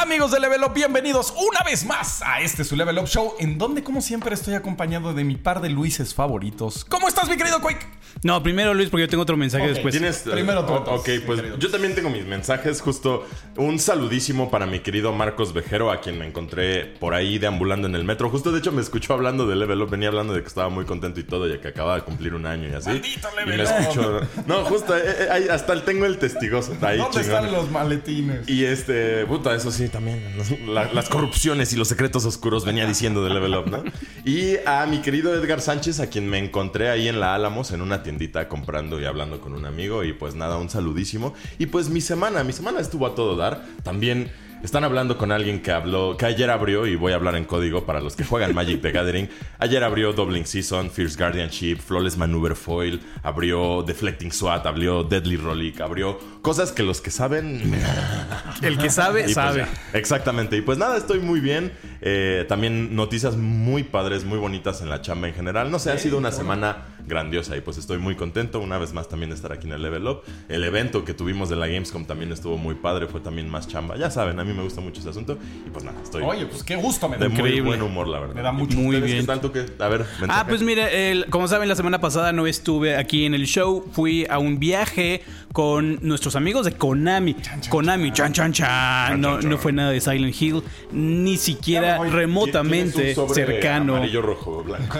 Amigos de Level Up, bienvenidos una vez más a este su Level Up Show, en donde como siempre estoy acompañado de mi par de Luises favoritos. ¿Cómo estás, mi querido Quake? No, primero Luis, porque yo tengo otro mensaje después. ¿Tienes, Primero tú. Ok, pues yo también tengo mis mensajes. Justo un saludísimo para mi querido Marcos Vejero, a quien me encontré por ahí deambulando en el metro. Justo de hecho me escuchó hablando de Level Up. Venía hablando de que estaba muy contento y todo, y que acaba de cumplir un año y así. Maldito y Level me escuchó. No, justo, eh, eh, hasta el- tengo el testigoso. Está ahí, ¿Dónde chingón. están los maletines? Y este, puta, eso sí, también. la- las corrupciones y los secretos oscuros venía diciendo de Level Up, ¿no? Y a mi querido Edgar Sánchez, a quien me encontré ahí en la Álamos, en una tiendita comprando y hablando con un amigo. Y pues nada, un saludísimo. Y pues mi semana, mi semana estuvo a todo dar. También. Están hablando con alguien que habló, que ayer abrió, y voy a hablar en código para los que juegan Magic the Gathering. Ayer abrió Doubling Season, Fierce Guardianship, Flawless Maneuver Foil, abrió Deflecting SWAT, abrió Deadly Rollick, abrió cosas que los que saben El que sabe, y pues sabe. exactamente. Y pues nada, estoy muy bien. Eh, también noticias muy padres, muy bonitas en la chamba en general. No sé, ha sido una semana grandiosa y pues estoy muy contento. Una vez más también estar aquí en el Level Up. El evento que tuvimos de la Gamescom también estuvo muy padre, fue también más chamba. Ya saben, a mí me gusta mucho ese asunto. Y pues nada, estoy Oye, pues qué gusto me da. de muy buen humor, la verdad. Me da mucho Muy ¿Ustedes bien. ¿Qué tal tú que? A ver, Ah, pues mire, el- como saben, la semana pasada no estuve aquí en el show. Fui a un viaje con nuestros amigos de Konami. Konami, chan, chan, chan. No, no fue nada de Silent Hill. Ni siquiera remotamente cercano. Amarillo, rojo, blanco.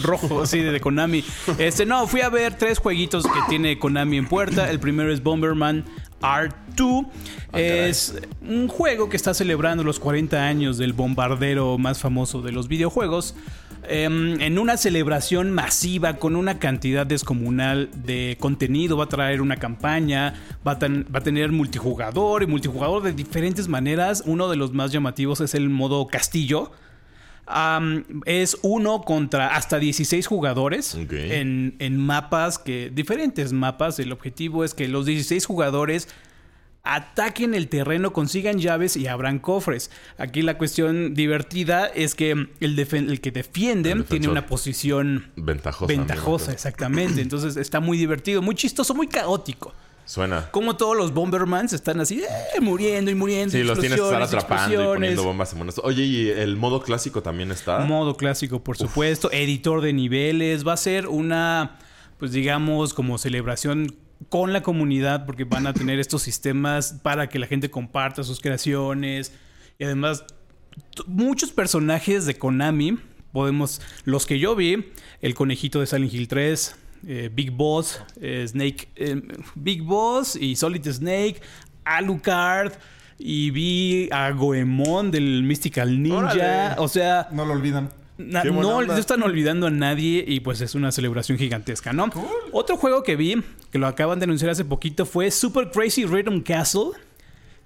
rojo, sí, de Konami. Este, no, fui a ver tres jueguitos que tiene Konami en puerta. El primero es Bomberman R2. es un juego que está celebrando los 40 años del bombardero más famoso de los videojuegos. Em, en una celebración masiva con una cantidad descomunal de contenido, va a traer una campaña, va a, ten- va a tener multijugador y multijugador de diferentes maneras. Uno de los más llamativos es el modo castillo, es uno contra hasta 16 jugadores en, en mapas que. diferentes mapas. El objetivo es que los 16 jugadores ataquen el terreno, consigan llaves y abran cofres. Aquí la cuestión divertida es que el, defen- el que defiende El tiene una posición Ventajosa. ventajosa, exactamente. Entonces está muy divertido, muy chistoso, muy caótico. Suena. Como todos los Bombermans están así, eh, muriendo y muriendo. Sí, los tienes que estar atrapando y poniendo bombas en monos. Oye, ¿y el modo clásico también está? Modo clásico, por supuesto. Editor de niveles. Va a ser una, pues digamos, como celebración con la comunidad, porque van a tener estos sistemas para que la gente comparta sus creaciones. Y además, muchos personajes de Konami. Podemos, los que yo vi, el conejito de Silent Hill 3, eh, Big Boss, eh, Snake, eh, Big Boss y Solid Snake, Alucard, y vi a Goemon del Mystical Ninja. Órale. O sea, No lo olvidan. Na- no, onda. no están olvidando a nadie y pues es una celebración gigantesca, ¿no? Otro juego que vi, que lo acaban de anunciar hace poquito, fue Super Crazy Rhythm Castle.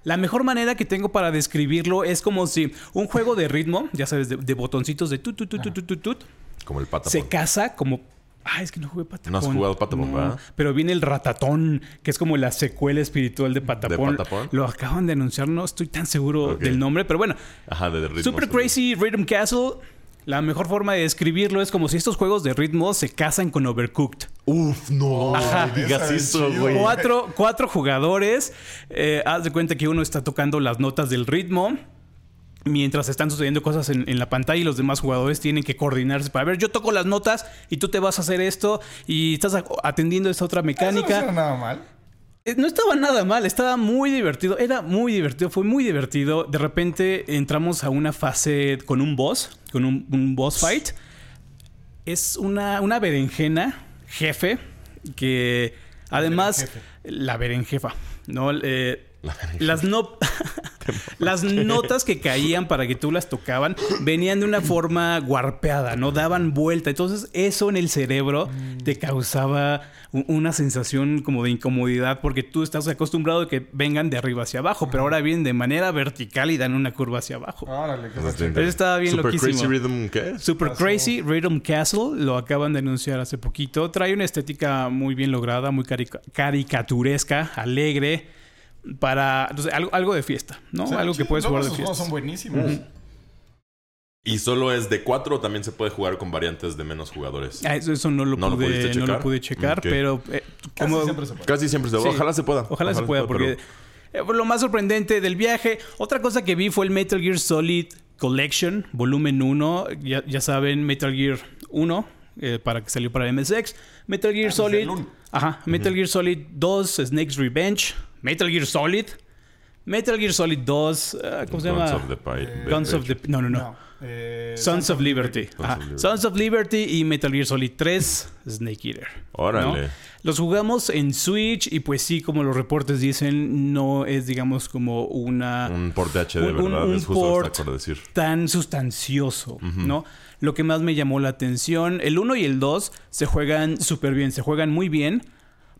La mejor manera que tengo para describirlo es como si un juego de ritmo, ya sabes, de, de botoncitos de tut, tut, tut, tut, tut, tut, tut, Como el patapón. se casa como... Ah, es que no jugué Patapón. ¿No has jugado Patapón, No, verdad? Pero viene el Ratatón, que es como la secuela espiritual de Patapón. Patapón? Lo acaban de anunciar, no estoy tan seguro del nombre, pero bueno. Ajá, de ritmo. Super Crazy Rhythm Castle. La mejor forma de describirlo es como si estos juegos de ritmo se casan con Overcooked. Uf, no. Ajá. no digas eso, güey. Cuatro, cuatro jugadores. eh, haz de cuenta que uno está tocando las notas del ritmo. Mientras están sucediendo cosas en, en la pantalla y los demás jugadores tienen que coordinarse para ver, yo toco las notas y tú te vas a hacer esto y estás a- atendiendo esta otra Eso no mecánica. suena nada mal. Eh, No estaba nada mal, estaba muy divertido. Era muy divertido, fue muy divertido. De repente entramos a una fase con un boss, con un, un boss fight. Es una, una berenjena, jefe, que además. La berenjefa, ¿no? Eh, La las no. las notas que caían para que tú las tocaban venían de una forma guarpeada, ¿no? Daban vuelta. Entonces, eso en el cerebro te causaba una sensación como de incomodidad porque tú estás acostumbrado a que vengan de arriba hacia abajo, pero ahora vienen de manera vertical y dan una curva hacia abajo. Órale, que Eso estaba bien Super loquísimo. Crazy Rhythm, ¿qué? Super Crazy Rhythm Castle lo acaban de anunciar hace poquito. Trae una estética muy bien lograda, muy carica- caricaturesca, alegre, para entonces, algo, algo de fiesta, ¿no? Algo que puedes jugar de fiesta. son buenísimos. ¿Y solo es de 4 o también se puede jugar con variantes de menos jugadores? Ah, eso, eso no lo ¿No lo pude, pudiste no lo checar? pude checar, pero eh, Casi como siempre se puede. Casi siempre se Sí. Ojalá se pueda. ojalá se pueda porque pero- eh, lo más sorprendente del viaje. Otra cosa que vi fue el Metal Gear Solid Collection, volumen 1. Ya, ya saben, Metal Gear 1, eh, para que salió para MSX. Metal Gear Ah, Solid. el uno. Ajá. Metal Gear Solid 2, Snake's Revenge. Metal Gear Solid. Metal Gear Solid 2. ah, ¿Cómo se Guns llama? of the Pi- Guns of the. No, no, no. No. eh, Sons of Liberty. Ajá. of Liberty. Sons of Liberty y Metal Gear Solid 3, Snake Eater. Órale. ¿no? Los jugamos en Switch y pues sí, como los reportes dicen, no es digamos como una... Un port de HD, un- ¿verdad? un es justo lo que port está por decir. tan sustancioso, ¿no? Lo que más me llamó la atención, el 1 y el 2 se juegan súper bien, se juegan muy bien,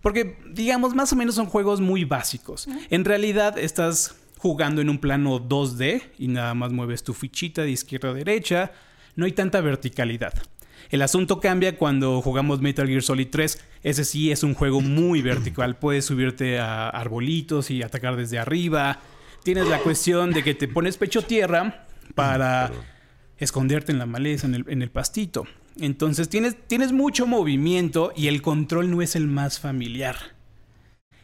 porque digamos más o menos son juegos muy básicos. En realidad estás jugando en un plano 2D y nada más mueves tu fichita de izquierda a derecha, no hay tanta verticalidad. El asunto cambia cuando jugamos Metal Gear Solid 3. Ese sí es un juego muy vertical. Puedes subirte a arbolitos y atacar desde arriba. Tienes la cuestión de que te pones pecho tierra para esconderte en la maleza, en el, en el pastito. Entonces tienes, tienes mucho movimiento y el control no es el más familiar.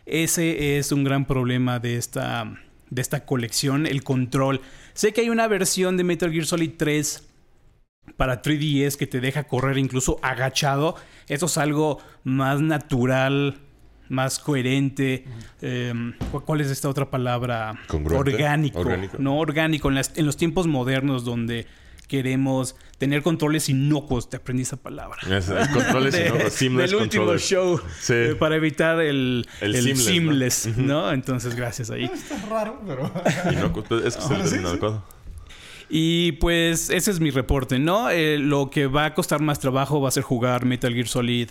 Ese es un gran problema de esta, de esta colección, el control. Sé que hay una versión de Metal Gear Solid 3 para 3DS que te deja correr incluso agachado. Eso es algo más natural, más coherente. Eh, ¿cu- ¿Cuál es esta otra palabra? Orgánico. Orgánico. No orgánico. En, las- en los tiempos modernos donde queremos tener controles inocuos. Te aprendí esa palabra. Es, el control es De- inocuo, seamless del último controller. show Sí. eh, para evitar el, El el seamless, seamless, ¿no? ¿no? Entonces, gracias ahí. Está raro, pero. Inocuo, pues, es que es el Ah, sí, término sí. adecuado. Y pues ese es mi reporte, ¿no? Eh, lo que va a costar más trabajo va a ser jugar Metal Gear Solid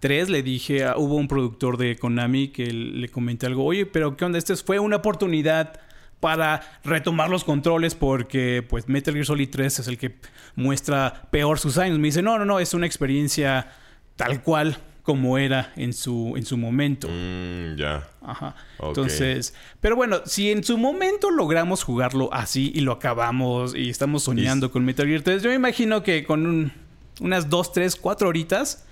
3. Le dije, a- hubo un productor de Konami que le comenté algo, oye, pero ¿qué onda? Este fue una oportunidad para retomar los controles porque pues Metal Gear Solid 3 es el que muestra peor sus años. Me dice, no, no, no, es una experiencia tal cual como era en su, en su momento. Mm, ya. Ajá. Entonces, pero bueno, si en su momento logramos jugarlo así y lo acabamos y estamos soñando con Metal Gear 3, yo me imagino que con un- unas 2, 3, 4 horitas,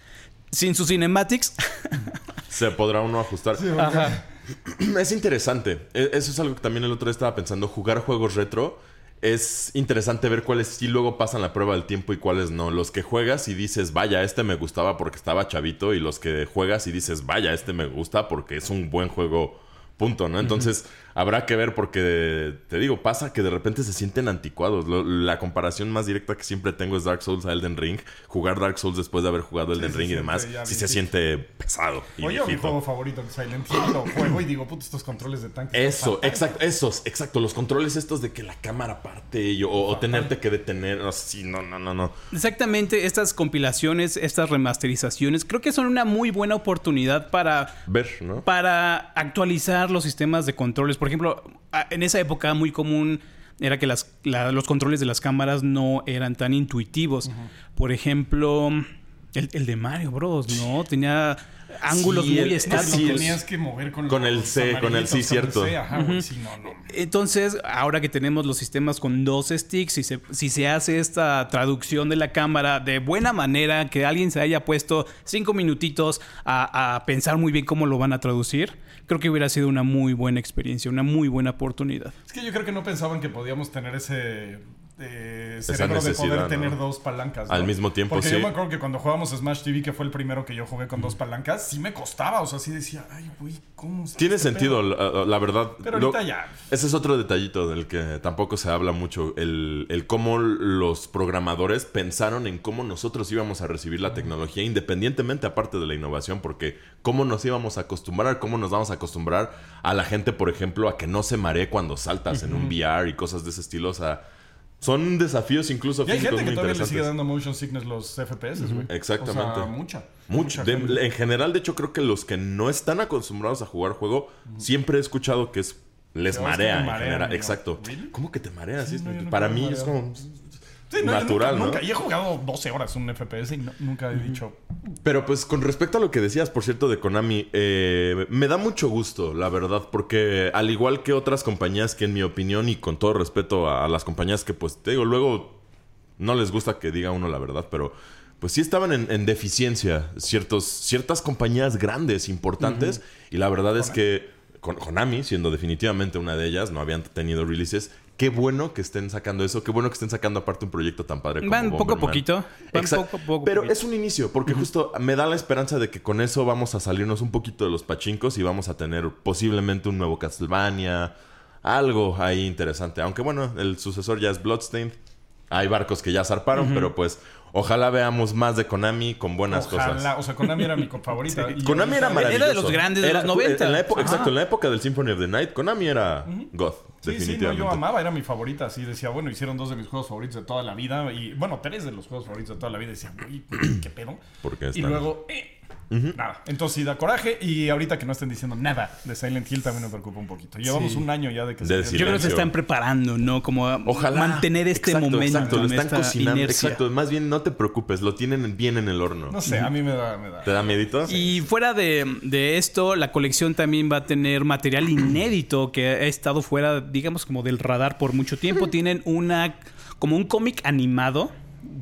sin sus cinematics, Se podrá uno ajustar. Ajá. Es interesante. E- Eso es algo que también el otro día estaba pensando. Jugar juegos retro es interesante ver cuáles sí luego pasan la prueba del tiempo y cuáles no. Los que juegas y dices, vaya, este me gustaba porque estaba chavito. Y los que juegas y dices, vaya, este me gusta porque es un buen juego. Punto, ¿no? Entonces habrá que ver porque te digo, pasa que de repente se sienten anticuados. Lo- la comparación más directa que siempre tengo es Dark Souls a Elden Ring. Jugar Dark Souls después de haber jugado Elden Ring y demás, sí se siente pesado. Y Oye, mi juego favorito, Silent Hill, lo juego y digo, puta, estos controles de tanque. Eso, exacto, esos, exacto. Los controles estos de que la cámara parte o, o tenerte que detener. No, sí, no, no, no, no. exactamente estas compilaciones, estas remasterizaciones, creo que son una muy buena oportunidad para Ver, ¿no? para actualizar los sistemas de controles. Por ejemplo, en esa época muy común era que las, la- los controles de las cámaras no eran tan intuitivos. Por ejemplo, el, el de Mario Bros, ¿no? Tenía ángulos Sí, muy el- estáticos. sí, el- tenías que mover con, con el C, con el sí, cierto. C, ajá, güey, sí, no, no. Entonces, ahora que tenemos los sistemas con dos sticks, si se, si se hace esta traducción de la cámara de buena manera, que alguien se haya puesto cinco minutitos a, a pensar muy bien cómo lo van a traducir, creo que hubiera sido una muy buena experiencia, una muy buena oportunidad. Es que yo creo que no pensaban que podíamos tener ese eh, Esa cerebro de poder ¿no? tener dos palancas. ¿no? Al mismo tiempo, Porque sí. yo me acuerdo que cuando jugábamos Smash TV, que fue el primero que yo jugué con dos palancas, sí me costaba. O sea, sí decía, ay, güey, ¿cómo se Tiene este sentido, pedo?" la, la verdad. Pero Lo- ahorita ya. Ese es otro detallito del que tampoco se habla mucho. El, el cómo los programadores pensaron en cómo nosotros íbamos a recibir la tecnología, independientemente aparte de la innovación, porque cómo nos íbamos a acostumbrar, cómo nos vamos a acostumbrar a la gente, por ejemplo, a que no se maree cuando saltas en un VR y cosas de ese estilo. O sea, son desafíos incluso Y hay físicos gente que muy todavía le sigue dando motion sickness los FPS, güey. Exactamente. O sea, mucha. Mucha De- en general, de hecho, creo que los que no están acostumbrados a jugar juego, siempre he escuchado que es les es que marea en general. Exacto. ¿really? ¿Cómo que te mareas? Sí, no, Para mí es como Sí, no, yo natural, nunca, ¿no? nunca- Y he jugado 12 horas un FPS y no- nunca he dicho. Pero pues con respecto a lo que decías, por cierto, de Konami, eh, me da mucho gusto, la verdad, porque al igual que otras compañías que en mi opinión y con todo respeto a, a las compañías que pues te digo, luego no les gusta que diga uno la verdad, pero pues sí estaban en, en deficiencia ciertos, ciertas compañías grandes, importantes, y la verdad es que con Konami, siendo definitivamente una de ellas, no habían tenido releases. Qué bueno que estén sacando eso, qué bueno que estén sacando aparte un proyecto tan padre como Van poco a poquito. Van poco poco. Pero poquito. es un inicio, porque justo me da la esperanza de que con eso vamos a salirnos un poquito de los pachincos y vamos a tener posiblemente un nuevo Castlevania, algo ahí interesante. Aunque bueno, el sucesor ya es Bloodstained. Hay barcos que ya zarparon, pero pues ojalá veamos más de Konami con buenas Ojalá, cosas. o sea, Konami era mi favorita. Y Konami era maravilloso. Era de los grandes de los 90. en la época- Ajá. exacto, en la época del Symphony of the Night, Konami era God, Sí, sí, no, yo amaba, era mi favorita. Así decía, bueno, hicieron dos de mis juegos favoritos de toda la vida. Y bueno, tres de los juegos favoritos de toda la vida. Decía, güey, ¿qué pedo? Porque Y luego, eh, nada. Entonces sí da coraje. Y ahorita que no estén diciendo nada de Silent Hill también me preocupa un poquito. Llevamos Sí. un año ya de que De decir- Yo creo que se están preparando, ¿no? Como Ojalá. mantener este Exacto, momento, Exacto, lo están cocinando. inercia. Exacto, más bien no te preocupes, lo tienen bien en el horno. No sé, a mí me da, me da. ¿Te da miedito? Y fuera de, de esto, la colección también va a tener material inédito que ha estado fuera, digamos, como del radar por mucho tiempo. Tienen una, como un cómic animado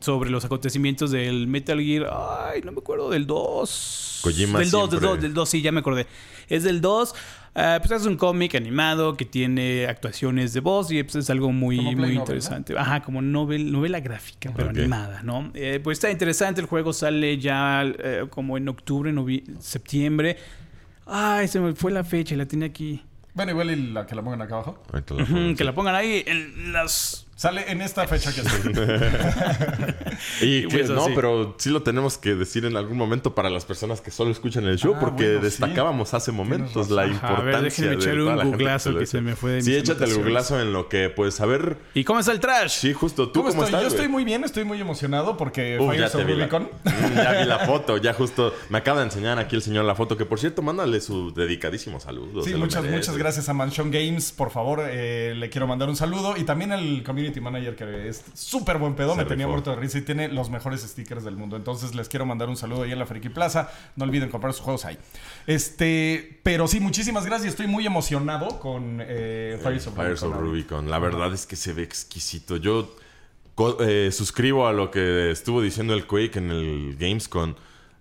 sobre los acontecimientos del Metal Gear. Ay, no me acuerdo, del 2. Kojima Del 2, del siempre- 2, del 2, sí, ya me acordé. Es del 2. Ah, pues es un cómic animado que tiene actuaciones de voz y pues es algo muy, muy Novel, ¿no? interesante. Ajá, como novel, novela gráfica, pero Ok. animada, ¿no? Eh, pues está interesante. El juego sale ya eh, como en octubre, septiembre. Ay, se me fue la fecha, la tenía aquí. Bueno, igual y la que la pongan acá abajo. Ahorita la Ujú, pongo. que la pongan ahí en las. Sale en esta fecha que estoy. Y que- Pues no, así. pero sí lo tenemos que decir en algún momento para las personas que solo escuchan el show, Ah, porque bueno, sí. destacábamos hace momentos la Ajá, a importancia ver, déjenme de echar un la gente googlazo que se me fue de Sí, échate el googlazo en lo que, pues, a ver. ¿Y cómo está el trash? Sí, justo. ¿Tú ¿Cómo cómo, estoy? estás? Yo estoy muy bien, estoy muy emocionado porque Uf, Fires ya te of vi la. Mm, ya vi la foto, ya justo me acaba de enseñar aquí el señor la foto, que por cierto, mándale su dedicadísimo saludo. Sí, muchas, merece. muchas gracias a Mansion Games. Por favor, eh, le quiero mandar un saludo. Y también al community manager, que es súper buen pedo. Me tenía muerto de risa y tiene los mejores stickers del mundo. Entonces, les quiero mandar un saludo ahí en la Friki Plaza. No olviden comprar sus juegos ahí. Este, pero sí, muchísimas gracias. Estoy muy emocionado con eh, Fires of Fires of Rubicon. Rubicon. La verdad es que se ve exquisito. Yo eh, suscribo a lo que estuvo diciendo el Quake en el Gamescom.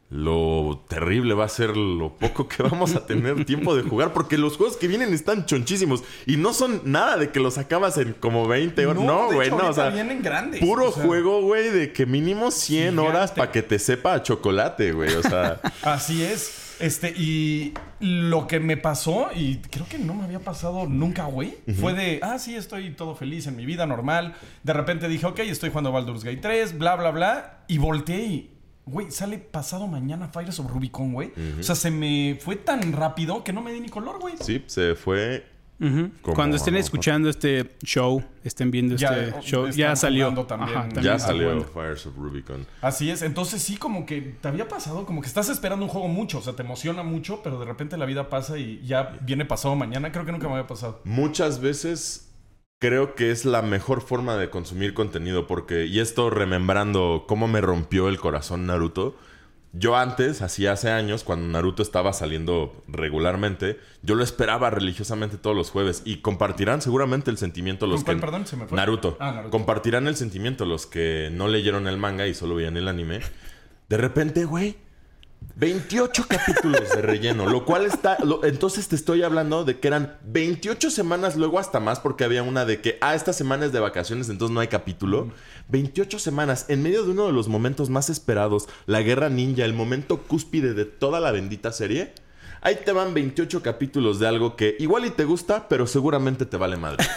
Lo terrible va a ser lo poco que vamos a tener tiempo de jugar, porque los juegos que vienen están chonchísimos y no son nada de que los acabas en como 20 horas. No, güey, hecho, no, o sea, vienen grandes. puro o sea, juego, güey, de que mínimo 100 horas para que te sepa a chocolate, güey. O sea, Así es. Este, y lo que me pasó, y creo que no me había pasado nunca, güey, fue de, ah, sí, estoy todo feliz en mi vida normal. De repente dije, ok, estoy jugando Baldur's Gate 3, bla, bla, bla. Y volteé y, güey, sale pasado mañana Fires of Rubicon, güey. O sea, se me fue tan rápido que no me di ni color, güey. sí, se fue. Como Cuando estén escuchando este show, estén viendo Ya, este o- show, ya salió. también. Ajá, también Ya salió jugando. Fires of Rubicon. Así es. Entonces sí, como que te había pasado, como que estás esperando un juego mucho, o sea, te emociona mucho, pero de repente la vida pasa y ya viene pasado mañana. Creo que nunca me había pasado. Muchas veces creo que es la mejor forma de consumir contenido porque, y esto remembrando cómo me rompió el corazón Naruto, yo antes, así hace años, cuando Naruto estaba saliendo regularmente, yo lo esperaba religiosamente todos los jueves y compartirán seguramente el sentimiento los ¿Con cuál, que... perdón? Se me fue. Naruto. Ah, Naruto. Compartirán el sentimiento los que no leyeron el manga y solo veían el anime. De repente, güey, 28 capítulos de relleno, lo cual está... lo- entonces te estoy hablando de que eran 28 semanas, luego hasta más, porque había una de que, ah, esta semana es de vacaciones, entonces no hay capítulo. 28 semanas, en medio de uno de los momentos más esperados, la guerra ninja, el momento cúspide de toda la bendita serie. Ahí te van 28 capítulos de algo que igual y te gusta, pero seguramente te vale madre.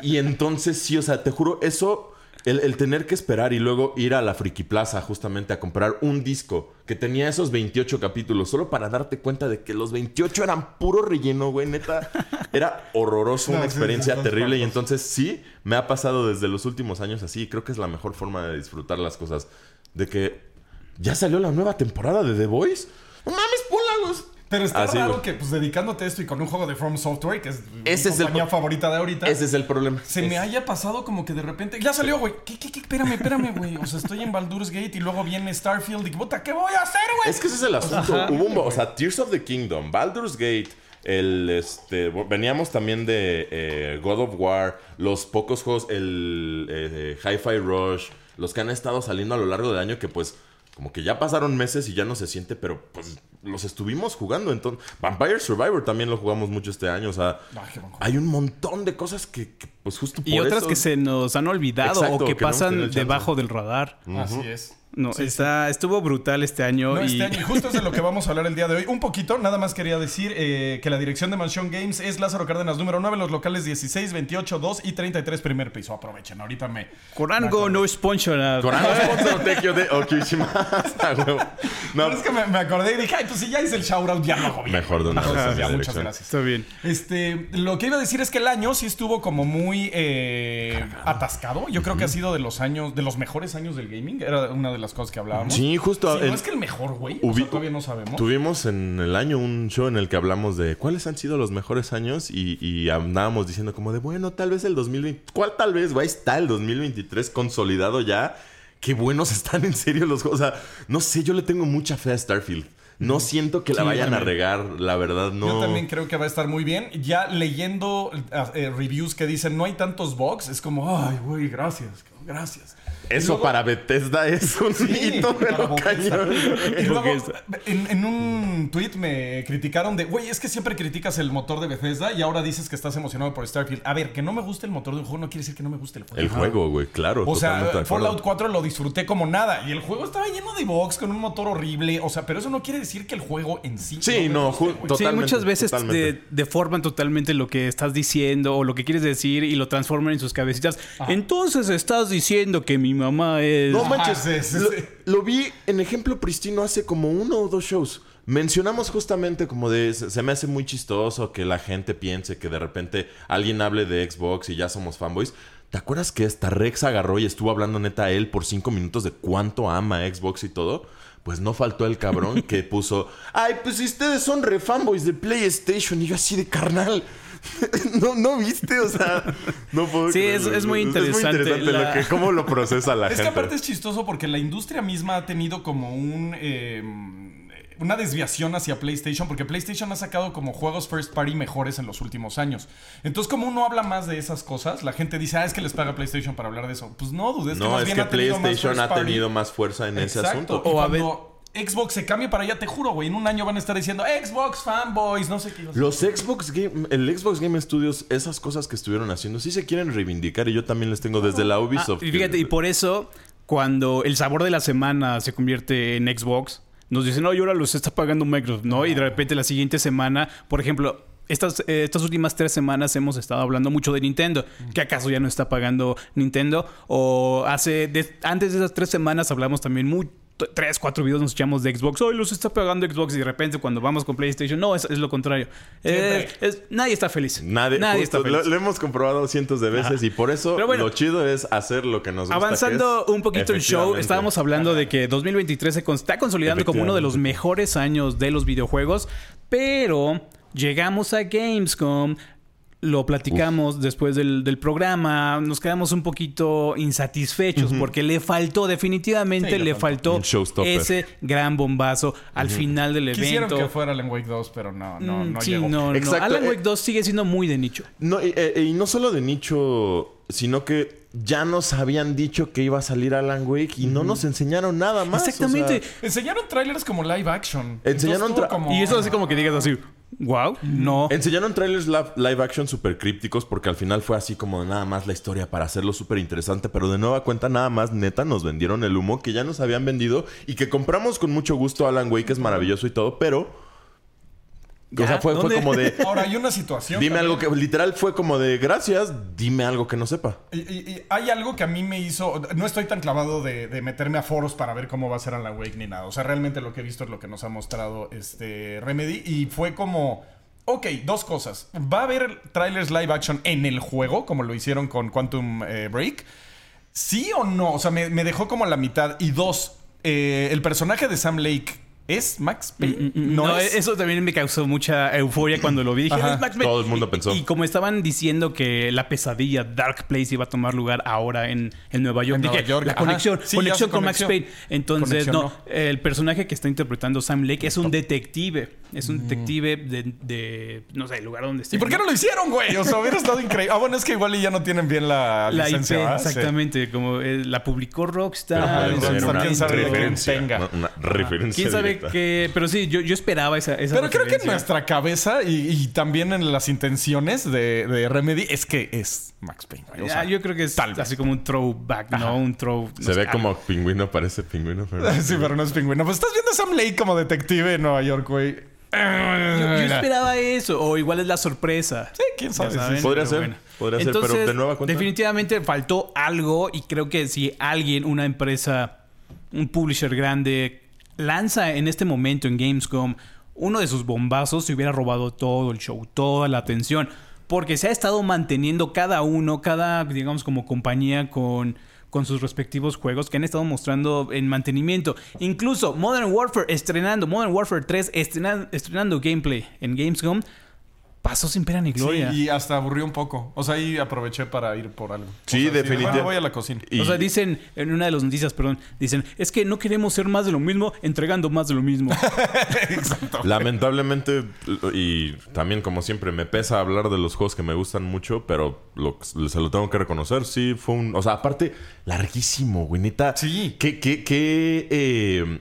Y entonces sí, o sea, te juro, eso, el, el tener que esperar y luego ir a la Friki Plaza justamente a comprar un disco que tenía esos 28 capítulos, solo para darte cuenta de que los 28 eran puro relleno, güey, neta. Era horroroso, No, una sí, experiencia sí, terrible. Y entonces sí, me ha pasado desde los últimos años así. y Creo que es la mejor forma de disfrutar las cosas. De que ya salió la nueva temporada de The Voice. No mames, ponla, güey. Pero está Así, raro que, pues, dedicándote a esto y con un juego de From Software, que es Ese mi es compañía favorita de ahorita, Ese es el problema. se me haya pasado como que de repente... Ya salió, güey. ¿Qué, qué, qué? Espérame, espérame, güey. O sea, estoy en Baldur's Gate y luego viene Starfield y... Puta, ¿qué voy a hacer, güey? Es que ese es el asunto. Hubo un, o sea, Tears of the Kingdom, Baldur's Gate, el este veníamos también de eh, God of War, los pocos juegos, el eh, Hi-Fi Rush, los que han estado saliendo a lo largo del año que pues como que ya pasaron meses y ya no se siente, pero pues los estuvimos jugando. Entonces, Vampire Survivor también lo jugamos mucho este año. O sea, Ay, hay un montón de cosas que, que, pues justo por Y otras eso- que se nos han olvidado Exacto, o que, pasan debajo del radar. Así es. No, está, estuvo brutal este año. No, y... este año, y justo es de lo que vamos a hablar el día de hoy. Un poquito, nada más quería decir eh, que la dirección de Mansión Games es Lázaro Cárdenas número 9, los locales 16, 28, 2 y 33 primer piso. Aprovechen, ahorita me... Corango no sponsor. Corano sponsor Tekio de Okishimasu. A huevo. No, Pero es que me, me acordé y dije, ay, pues si ya hice el shoutout, ya lo hago bien. Mejor de una Entonces, ya, muchas gracias. Está bien. Este, lo que iba a decir es que el año sí estuvo como muy eh, atascado. Yo creo que ha sido de los años, de los mejores años del gaming. Era una de las cosas que hablábamos. Sí, justo. En- no es que el mejor, güey. O Hubi- sea, todavía no sabemos. Tuvimos en el año un show en el que hablamos de cuáles han sido los mejores años y, y andábamos diciendo como de, bueno, tal vez el 2020... ¿Cuál tal vez? Güey, está el 2023 consolidado ya. Qué buenos están en serio los juegos. O sea, no sé, yo le tengo mucha fe a Starfield. No siento que la Sí, vayan a regar, la verdad, no. Yo también creo que va a estar muy bien. Ya leyendo eh, reviews que dicen no hay tantos bugs, es como, ay, güey, gracias, gracias. Eso luego- para Bethesda es un Sí, hito, para pero Bethesda. cañón. Y luego, en, en un tweet me criticaron de, güey, es que siempre criticas el motor de Bethesda y ahora dices que estás emocionado por Starfield. A ver, que no me guste el motor de un juego no quiere decir que no me guste el juego. El juego, güey, claro. O sea, totalmente de. Fallout 4 lo disfruté como nada y el juego estaba lleno de bugs con un motor horrible. O sea, pero eso no quiere decir que el juego en sí. Sí, me no, guste, ju- güey. to- Sí, Totalmente, muchas veces totalmente. te deforman totalmente lo que estás diciendo o lo que quieres decir y lo transforman en sus cabecitas. Entonces estás diciendo que mi mamá es... No manches, sí, sí, lo, sí. lo vi en ejemplo pristino hace como uno o dos shows. Mencionamos justamente como de se se me hace muy chistoso que la gente piense que de repente alguien hable de Xbox y ya somos fanboys. ¿Te acuerdas que hasta Rex agarró y estuvo hablando neta a él por cinco minutos de cuánto ama Xbox y todo? Pues no faltó el cabrón que puso, ay, pues si ustedes son re fanboys de PlayStation y yo así de carnal. no, no viste, o sea, no puedo. Sí, es- es muy interesante interesante la- lo que, cómo lo procesa la Es que gente. aparte es chistoso porque la industria misma ha tenido como un. eh, una desviación hacia PlayStation, porque PlayStation ha sacado como juegos first party mejores en los últimos años. Entonces, como uno habla más de esas cosas, la gente dice, ah, es que les paga PlayStation para hablar de eso. Pues no, dudes que No, más es bien que ha tenido más PlayStation first ha party. tenido más fuerza en ese asunto. Y O a cuando Xbox se cambie para allá, te juro, güey, en un año van a estar diciendo Xbox fanboys, no sé qué. Los Xbox Game, el Xbox Game Studios, esas cosas que estuvieron haciendo, sí se quieren reivindicar y yo también les tengo desde la Ah, Ubisoft. y fíjate, y por eso, cuando el sabor de la semana se convierte en Xbox, nos dicen, no, y ahora los está pagando Microsoft, ¿no? Y de repente la siguiente semana, por ejemplo, estas, eh, estas últimas tres semanas hemos estado hablando mucho de Nintendo. ¿Que acaso ya no está pagando Nintendo? O hace, de- antes de esas tres semanas hablamos también mucho. Tres, cuatro videos nos echamos de Xbox. Hoy los está pagando Xbox. Y de repente, cuando vamos con PlayStation, no, es, es lo contrario. Eh, es- nadie está feliz. Nadie, nadie justo, está lo, feliz. lo hemos comprobado cientos de veces y por eso Pero bueno, lo chido es hacer lo que nos gusta. Avanzando un poquito el show, estábamos hablando de que 2023 se con- está consolidando como uno de los mejores años de los videojuegos, pero llegamos a Gamescom, lo platicamos después del, del programa, nos quedamos un poquito insatisfechos porque le faltó, definitivamente Sí, le le faltó. ese gran bombazo al final del Quisieron evento. que fuera Alan Wake 2, pero no, no, Mm, no sí, llegó. no, no. Exacto, Alan eh, Wake 2 sigue siendo muy de nicho. No, y, eh, y no solo de nicho, sino que ya nos habían dicho que iba a salir Alan Wake y no nos enseñaron nada más. o sea, Exactamente. Enseñaron trailers como live action. Enseñaron como- Y eso así como que digas así, wow, no. Enseñaron trailers live action súper crípticos porque al final fue así como nada más la historia para hacerlo súper interesante, pero de nueva cuenta nada más neta nos vendieron el humo que ya nos habían vendido y que compramos con mucho gusto Alan Wake, es maravilloso y todo, pero... O sea, fue, fue como de... Ahora hay una situación. Dime también. algo que literal fue como de gracias, dime algo que no sepa. Y, y- y hay algo que a mí me hizo. No estoy tan clavado de, de meterme a foros para ver cómo va a ser Alan Wake ni nada. O sea, realmente lo que he visto es lo que nos ha mostrado este Remedy. Y fue como. Ok, dos cosas. Va a haber trailers live action en el juego, como lo hicieron con Quantum eh, Break. ¿Sí o no? O sea, me, me dejó como a la mitad. Y dos, eh, el personaje de Sam Lake es Max Payne. No, eso también me causó mucha euforia cuando lo vi. Dije, Ajá. "Es Max Payne". Todo el mundo Y- pensó. Y, como estaban diciendo que la pesadilla Dark Place iba a tomar lugar ahora en, en Nueva York, En dije, Nueva York, la ajá. conexión, Sí, conexión con Max. Payne. Entonces, no, el personaje que está interpretando Sam Lake es un detective. Es un detective de, de, no sé, el lugar donde esté. ¿Y por qué no lo hicieron, güey? O sea, hubiera estado increíble. Ah, bueno, es que igual y ya no tienen bien la, La IP, licencia. Sí. exactamente, como eh, la publicó Rockstar. también una referencia. tenga. Una, una referencia ¿Quién sabe que, pero sí, yo, yo esperaba esa, esa Pero creo que en nuestra cabeza y, y también en las intenciones de, de Remedy es que es Max Payne. O Ya, sea, yo creo que es tal vez. así como un throwback, ¿no? Un throw. Se ve como pingüino, parece pingüino, pero... Sí, pero no es pingüino. Pues estás viendo a Sam Lake como detective en Nueva York, güey. Yo, yo esperaba eso, o igual es la sorpresa. Sí, quién sabe. Sí, Podría ser, podría ser, pero de nueva cuenta. Definitivamente faltó algo y creo que si alguien, una empresa, un publisher grande, lanza en este momento en Gamescom uno de sus bombazos, se hubiera robado todo el show, toda la atención. Porque se ha estado manteniendo cada uno, cada, digamos, como compañía con, con sus respectivos juegos que han estado mostrando en mantenimiento. Incluso Modern Warfare estrenando, Modern Warfare 3 estrenan- estrenando gameplay en Gamescom. Pasó sin pena ni gloria. Sí, y hasta aburrió un poco. O sea, ahí aproveché para ir por algo. Sí, O sea, definitivamente. bueno, voy a la cocina. Y- O sea, dicen en una de las noticias, perdón, dicen, es que no queremos ser más de lo mismo entregando más de lo mismo. Exacto. Lamentablemente, y también como siempre, me pesa hablar de los juegos que me gustan mucho, pero lo, se lo tengo que reconocer. Sí, fue un... O sea, aparte, larguísimo, güey. Neta. Sí. ¿Qué, qué, qué, eh,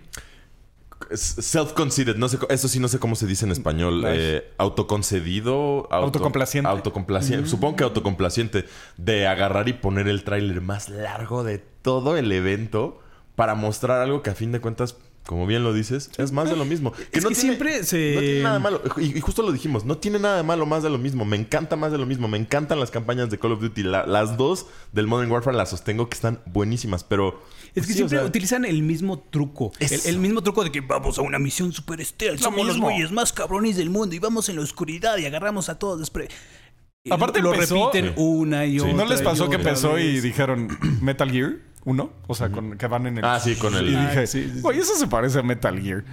Self-conceded, no sé, eso sí no sé cómo se dice en español. Nice. Eh, autoconcedido. auto- Autocomplaciente. Autocomplaciente. Supongo que autocomplaciente. De agarrar y poner el tráiler más largo de todo el evento para mostrar algo que a fin de cuentas, como bien lo dices, es más de lo mismo. Es que siempre se- No tiene nada de malo. Y, y justo lo dijimos, no tiene nada de malo más de lo mismo. Me encanta más de lo mismo. Me encantan las campañas de Call of Duty. La- las dos del Modern Warfare las sostengo que están buenísimas, pero... Es que sí, siempre o sea, utilizan el mismo truco. El, mismo truco de que vamos a una misión super stealth. Somos los güeyes más cabrones del mundo y vamos en la oscuridad y agarramos a todos despre. Aparte lo empezó- repiten Sí. una y Sí. otra. ¿No les y pasó que empezó y vez. dijeron Metal Gear 1? O sea, con, que van en el... Ah, sí, con el- Y dije, sí, sí, eso se parece a Metal Gear.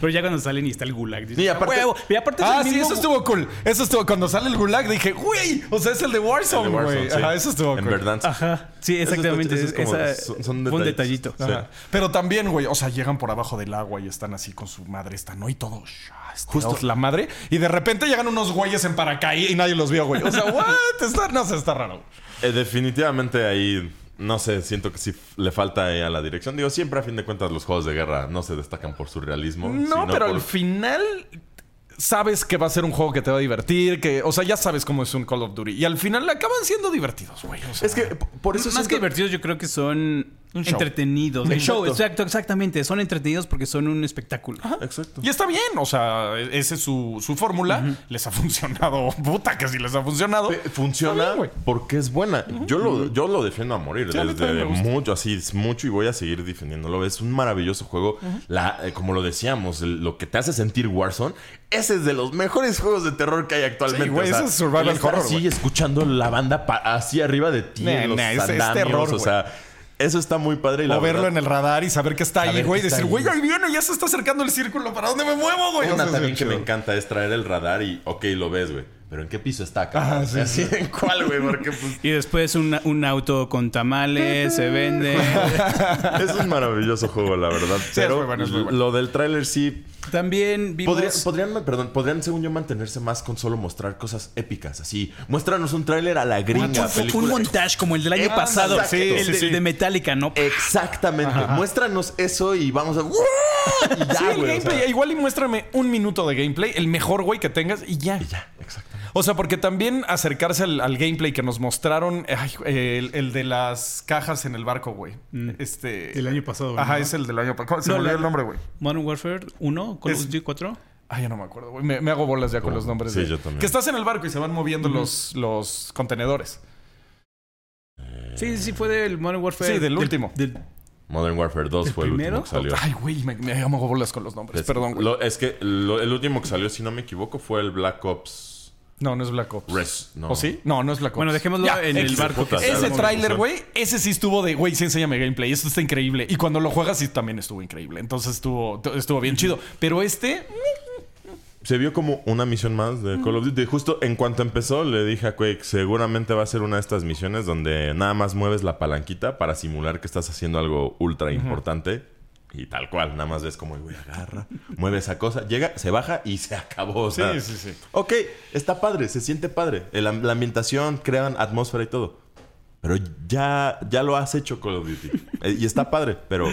Pero ya cuando salen y está el gulag. dices, Y "Ah, aparte- huevo". Y aparte es Ah, el sí, mismo- eso estuvo cool. Eso estuvo... Cuando sale el Gulag dije, güey, o sea, es el de Warzone, El de Warzone, güey. sí. Ajá, eso estuvo En cool. verdad. Ajá. Sí, Eso exactamente. eso es como- Esa- son- son fue un detallito. Ajá. Pero también, güey, o sea, llegan por abajo del agua y están así con su madre, están, ¿no? Y todo, shh, Justo. Justo la madre. Y de repente llegan unos güeyes en paracaídas y nadie los vio, güey. O sea, what? Está, no sé, está raro. Eh, definitivamente ahí, no sé, siento que sí le falta ahí a la dirección. Digo, siempre a fin de cuentas los juegos de guerra no se destacan por su realismo. No, sino pero por- al final sabes que va a ser un juego que te va a divertir, que, o sea, ya sabes cómo es un Call of Duty. Y al final acaban siendo divertidos, güey. O sea, Es que por eso Más siento- que divertidos, yo creo que son Un show. entretenidos. El show, Exacto. exactamente. Son entretenidos porque son un espectáculo. Exacto. Y está bien, o sea, esa es su, su fórmula. Les ha funcionado. Puta, que sí les ha funcionado. Funciona bien, porque es buena. Yo, lo, yo lo defiendo a morir Sí, desde mucho, así, es mucho y voy a seguir defendiéndolo. Es un maravilloso juego. La, eh, como lo decíamos, el- lo que te hace sentir Warzone, ese es de los mejores juegos de terror que hay actualmente. Sí, güey, ese es survival horror, güey. escuchando la banda así arriba de ti, Nah, en los nah, es- es andamios, terror, o güey. Eso está muy padre. Y la o verlo verdad- en el radar y saber que está ahí, güey. Decir, ahí. güey, ahí viene, ya se está acercando el círculo. ¿Para dónde me muevo, güey? O Una sea, también que me encanta es traer el radar y, ok, lo ves, güey. Pero ¿en qué piso está, sí, Así, ¿En cuál, güey? Porque pues Y después una- un auto con tamales se vende. Es un maravilloso juego, la verdad. es Pero muy bueno, es muy bueno. lo del tráiler sí... También vimos... Podría- podrían, perdón, podrían, según yo, mantenerse más con solo mostrar cosas épicas. Así, muéstranos un tráiler a la gringa. Fue- fue película. un montaje como el del año Ah, pasado. exacto. el Sí, de, sí, sí. de Metallica, ¿no? Exactamente. Muéstranos eso y vamos a... Y ya, Sí, el o gameplay. sea, Igual y muéstrame un minuto de gameplay, el mejor, güey, que tengas y ya. y ya, exactamente. O sea, porque también acercarse al, al gameplay que nos mostraron, ay, el, el de las cajas en el barco, güey. Este. Del año pasado, Ajá, ¿no? es el del año pasado. Se No, me olvidó el nombre, güey. Modern Warfare 1, Call of Duty 4. Ay, ya no me acuerdo, güey. Me, me hago bolas ya con ¿Cómo? los nombres. Sí, de- yo también. Que estás en el barco y se van moviendo los, los contenedores. Sí, sí, fue del Modern Warfare. Sí, del último. del- Modern Warfare 2 ¿El fue el primero? último que salió. Ay, güey, me, me hago bolas con los nombres. Es, Perdón, güey. lo- es que lo- el último que salió, si no me equivoco, fue el Black Ops No, no es Black Ops. Res. No. ¿O sí? No, no es Black Ops. Bueno, dejémoslo Ya, en el barco. que Ese tráiler, güey, ese sí estuvo de, güey, sí enséñame gameplay. Esto está increíble. Y cuando lo juegas, sí también estuvo increíble. Entonces estuvo, estuvo bien chido. Pero este, Se vio como una misión más de Call of Duty. Justo en cuanto empezó, le dije a Quake, seguramente va a ser una de estas misiones donde nada más mueves la palanquita para simular que estás haciendo algo ultra importante. Y tal cual, nada más ves como el güey agarra, mueve esa cosa, llega, se baja y se acabó. o sea, sí, sí. Ok, está padre, se siente padre. El la ambientación, crean atmósfera y todo. Pero ya, ya lo has hecho Call of Duty. Eh, y está padre, pero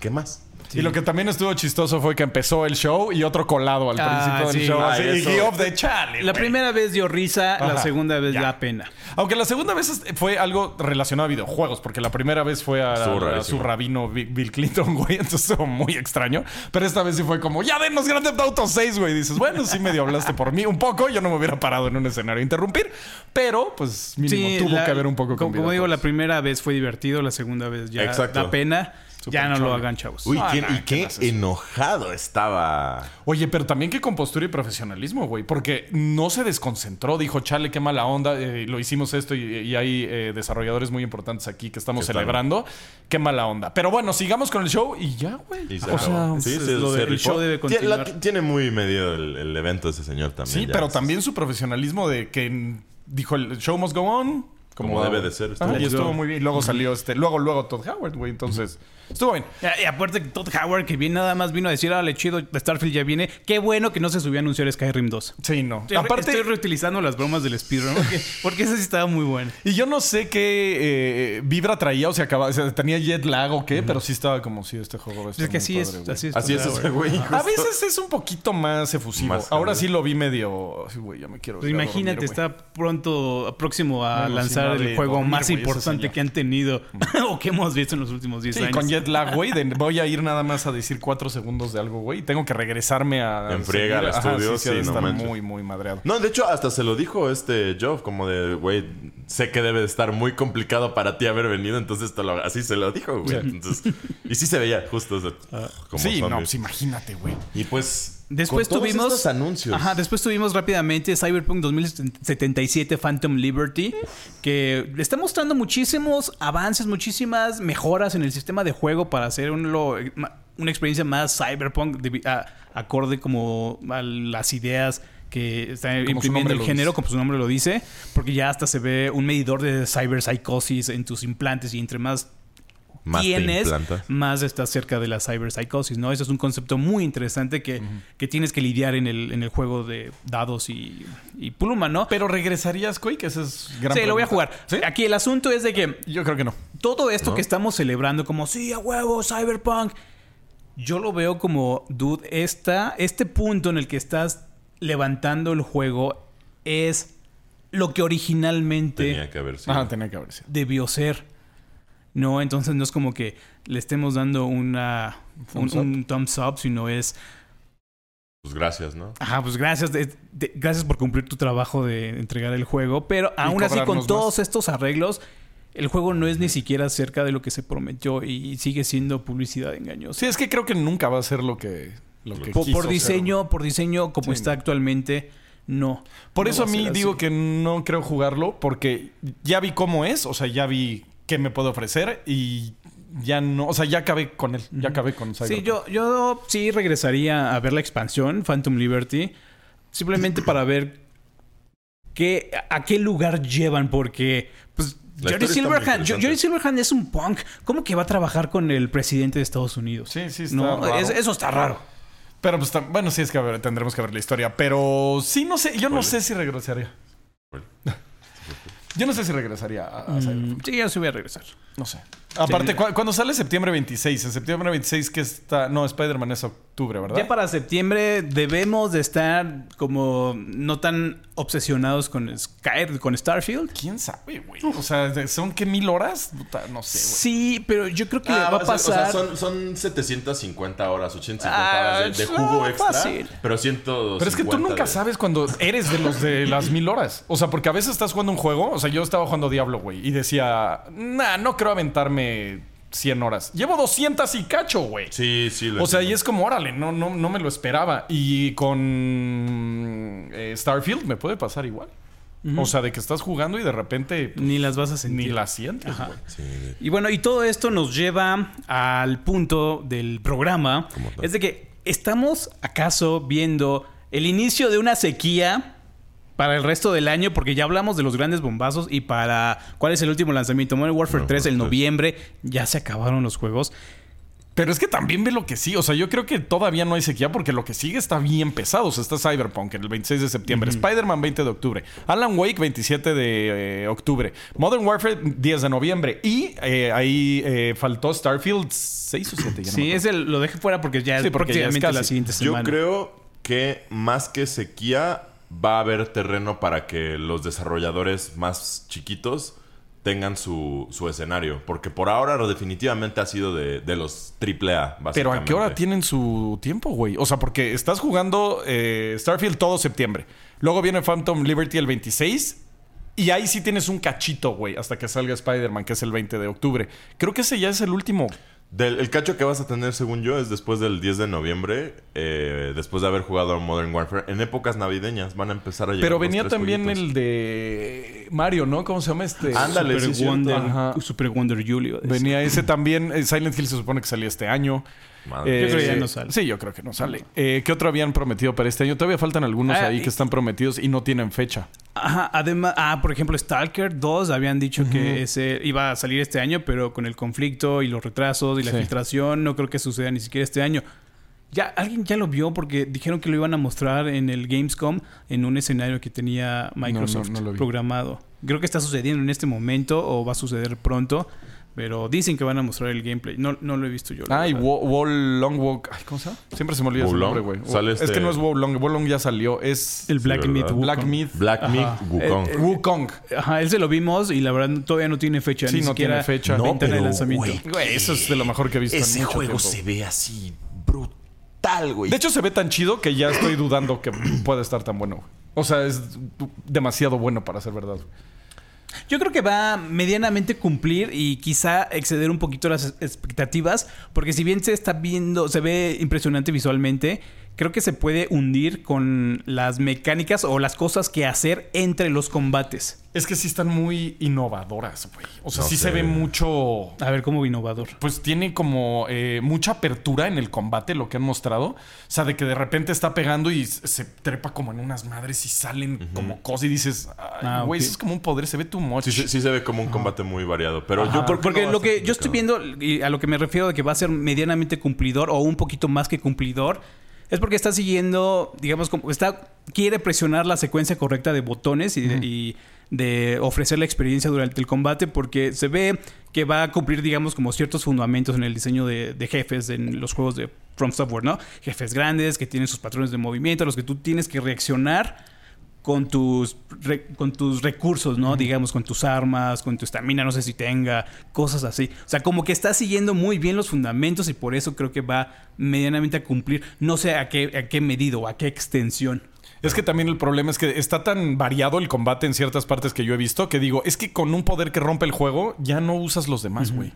¿qué más? Y lo que también estuvo chistoso fue que empezó el show y otro colado al Ah, principio del sí. show. Ah, así, y eso. Guy of the Chale. La primera vez dio risa, la segunda vez Ya. da pena. Aunque la segunda vez fue algo relacionado a videojuegos, porque la primera vez fue a, su rabino Bi- Bill Clinton, güey. Entonces estuvo muy extraño. Pero esta vez sí fue como, ya denos Grand Theft Auto 6, güey. Dices, bueno, sí medio hablaste por mí un poco. Yo no me hubiera parado en un escenario a interrumpir. Pero, pues, mínimo Sí, tuvo la- que haber un poco con Como, digo, la primera vez fue divertido, la segunda vez ya Exacto. da pena. Ya no lo hagan, chavos. Uy, Ah, qué- nah, y ¿qué enojado estaba. Oye, pero también qué compostura y profesionalismo, güey. Porque no se desconcentró. Dijo, chale, qué mala onda. eh, lo hicimos esto y, y hay eh, desarrolladores muy importantes aquí que estamos celebrando. Qué mala onda. Pero bueno, sigamos con el show y ya, güey. Y O sea, Sí, es se- lo se del rifó. show debe la- continuar. tiene muy medido el, el evento ese señor también. Sí, ya. pero también su profesionalismo de que dijo el show must go on. Como debe de ser, Ajá, y estuvo muy bien. Luego salió este, luego, luego Todd Howard, güey. Entonces, estuvo bien. Y aparte que Todd Howard, que bien nada más vino a decir, ah, chido, Starfield ya viene. Qué bueno que no se subió a anunciar Skyrim 2. Sí, no. Estoy, Aparte, estoy reutilizando las bromas del speedrun porque, porque esa sí estaba muy buena. y yo no sé qué eh, vibra traía o se acababa, o sea, tenía jet lag o qué, pero sí estaba como si este juego Es que así padre, es, así es. Así güey. A veces es un poquito más efusivo. Más Ahora sí lo vi medio. Güey, ya me quiero. Pues imagínate, dormir, está pronto, próximo a sí, lanzar el juego dormir, más importante que han tenido o que hemos visto en los últimos 10 Sí, años. con jet lag, güey. voy a ir nada más a decir cuatro segundos de algo, güey. y Tengo que regresarme a. En friega al Ajá, estudio, sí, sí, no manches. muy, muy madreado. No, de hecho, hasta se lo dijo este Joe, como de, güey, sé que debe de estar muy complicado para ti haber venido, entonces te lo- así se lo dijo, güey. Entonces, y sí se veía justo o sea, como sí, no, zombies. pues imagínate, güey. Y pues, Después con todos tuvimos estos anuncios. Ajá, después tuvimos rápidamente Cyberpunk 2077 Phantom Liberty, que está mostrando muchísimos avances, muchísimas mejoras en el sistema de juego para hacer un lo- ma- una experiencia más cyberpunk, a- acorde como a las ideas que está imprimiendo el género, dice. como su nombre lo dice, porque ya hasta se ve un medidor de cyberpsicosis en tus implantes y entre más Más tienes, más estás cerca de la cyberpsicosis, ¿no? Ese es un concepto muy interesante que, que tienes que lidiar en el, en el juego de dados y, y pluma, ¿no? Pero regresarías, que ese es gran sí, lo voy a jugar. ¿Sí? Aquí el asunto es de que Yo creo que no. todo esto ¿No? que estamos celebrando como, sí, a huevo, cyberpunk, yo lo veo como, dude, esta, este punto en el que estás levantando el juego es lo que originalmente tenía que haber sido. Ajá, tenía que haber sido. debió ser. No, entonces no es como que le estemos dando una, un, Thumbs up. un thumbs up, sino es, Pues gracias, ¿no? ajá, pues gracias, de- de- gracias por cumplir tu trabajo de entregar el juego, pero aún así con todos estos arreglos, el juego no es ni siquiera cerca de lo que se prometió y sigue siendo publicidad engañosa. Sí, es que creo que nunca va a ser lo que, lo que por, quiso por ser, diseño, por diseño como Sí, está no. actualmente, no. Por No eso a mí digo así. que no creo jugarlo porque ya vi cómo es, o sea, ya vi qué me puede ofrecer y ya no, o sea, ya acabé con él, ya acabé con Sí, Cyberpunk. yo, yo sí regresaría a ver la expansión, Phantom Liberty, simplemente para ver qué, a qué lugar llevan, porque pues, Silverhand. Jerry Silverhand es un punk. ¿Cómo que va a trabajar con el presidente de Estados Unidos? Sí, sí, está No, raro. es- eso está raro. Pero pues bueno, sí es que ver, tendremos que ver la historia, pero sí no sé, yo no sé si regresaría. Yo no sé si regresaría a, a Cyberpunk. Mm, sí, yo sí voy a regresar. No sé. Aparte, cu- cuando sale septiembre 26, en septiembre 26 que está... No, Spider-Man es octubre, ¿verdad? Ya para septiembre debemos de estar como no tan obsesionados con Sky, con Starfield. ¿Quién sabe, güey? O sea, ¿de- ¿son qué mil horas? Puta, no sé, güey. Sí, pero yo creo que Ah, va a ser- o sea, pasar. son, son 750 horas, 850 Ah, horas de, de ah, jugo extra. fácil. Pero 150 Pero es que tú nunca de- sabes cuando eres de los de las mil horas. O sea, porque a veces estás jugando un juego. O sea, yo estaba jugando Diablo, güey. Y decía, nah, no creo aventarme 100 horas. Llevo 200 y cacho, güey. Sí, sí. lo O sea, y es como, órale, no, no, no me lo esperaba. Y con eh, Starfield me puede pasar igual. O sea, de que estás jugando y de repente pues, Ni las vas a sentir. ni la sientes, güey. Sí, Y bueno, y todo esto nos lleva al punto del programa. Es de que estamos acaso viendo el inicio de una sequía para el resto del año, porque ya hablamos de los grandes bombazos y para cuál es el último lanzamiento. Modern Warfare Warfare 3 en 3. noviembre, ya se acabaron los juegos. Pero es que también ve lo que sí. O sea, yo creo que todavía no hay sequía porque lo que sigue está bien pesado. O sea, está Cyberpunk en el 26 de septiembre, Spider-Man 20 de octubre, Alan Wake 27 de eh, octubre, Modern Warfare 10 de noviembre y eh, ahí eh, faltó Starfield 6 o 7. Sí, ese lo dejé fuera porque ya Sí, es porque ya es prácticamente la siguiente Yo semana. creo que más que sequía va a haber terreno para que los desarrolladores más chiquitos tengan su, su escenario. Porque por ahora definitivamente ha sido de, de los AAA, básicamente. Pero ¿a qué hora tienen su tiempo, güey? O sea, porque estás jugando eh, Starfield todo septiembre. Luego viene Phantom Liberty el 26. Y ahí sí tienes un cachito, güey, hasta que salga Spider-Man, que es el 20 de octubre. Creo que ese ya es el último. Del, el cacho que vas a tener, según yo, es después del 10 de noviembre, eh, después de haber jugado a Modern Warfare. En épocas navideñas van a empezar a llegar Pero venía también jueguitos. el de Mario, ¿no? ¿Cómo se llama este? Ándale, Super. Wonder, Ajá. Super Wonder Julio. Venía ese también. eh, Silent Hill se supone que salía este año. Madre. Yo creo que ya no sale. Sí, yo creo que no sale. Eh, ¿Qué otro habían prometido para este año? Todavía faltan algunos Ah, ahí y- que están prometidos y no tienen fecha. Ajá, además, ah, por ejemplo, Stalker 2 habían dicho que ese iba a salir este año, pero con el conflicto y los retrasos y la Sí. filtración, no creo que suceda ni siquiera este año. Ya, alguien ya lo vio porque dijeron que lo iban a mostrar en el Gamescom en un escenario que tenía Microsoft no lo vi. programado. Creo que está sucediendo en este momento o va a suceder pronto, pero dicen que van a mostrar el gameplay. No, no lo he visto yo. Ah, y Wall Long Walk. Ay, ¿cómo se llama? Siempre se me olvida ese Wolong. nombre, güey. Es este- que no es Wall Long. Wall Long ya salió. Es el Black Sí, Myth. Black Wukong. Myth. Black. Myth Wukong. Eh, Wukong. Ajá, ese lo vimos y la verdad todavía no tiene fecha. Sí, ni no siquiera tiene fecha. No, ventana de pero, lanzamiento. güey, Güey, eso es de lo mejor que he visto Ese en mucho juego tiempo. se ve así brutal, güey. De hecho, se ve tan chido que ya estoy dudando que pueda estar tan bueno. güey. O sea, es demasiado bueno para ser verdad. Yo creo que va a medianamente cumplir y quizá exceder un poquito las expectativas, porque si bien se está viendo, se ve impresionante visualmente, creo que se puede hundir con las mecánicas o las cosas que hacer entre los combates. Es que sí están muy innovadoras, güey. O sea, No sí sé. se ve mucho. A ver cómo innovador. Pues tiene como eh, mucha apertura en el combate, lo que han mostrado. O sea, de que de repente está pegando y se trepa como en unas madres y salen como cosas y dices, "Ay, Ah, güey, eso es como un poder, se ve too much. Sí, sí, sí se ve como un combate muy variado. Pero yo Por- creo que porque no lo que yo estoy viendo y a lo que me refiero de que va a ser medianamente cumplidor o un poquito más que cumplidor es porque está siguiendo, digamos, como está quiere presionar la secuencia correcta de botones y, de, y de ofrecer la experiencia durante el combate porque se ve que va a cumplir, digamos, como ciertos fundamentos en el diseño de, de jefes en los juegos de From Software, ¿no? Jefes grandes que tienen sus patrones de movimiento a los que tú tienes que reaccionar con tus, re- con tus recursos, ¿no? Digamos, con tus armas, con tu estamina, no sé si tenga, cosas así. O sea, como que está siguiendo muy bien los fundamentos y por eso creo que va medianamente a cumplir, no sé a qué, a qué medido o a qué extensión. Es que también el problema es que está tan variado el combate en ciertas partes que yo he visto que digo, es que con un poder que rompe el juego ya no usas los demás, güey.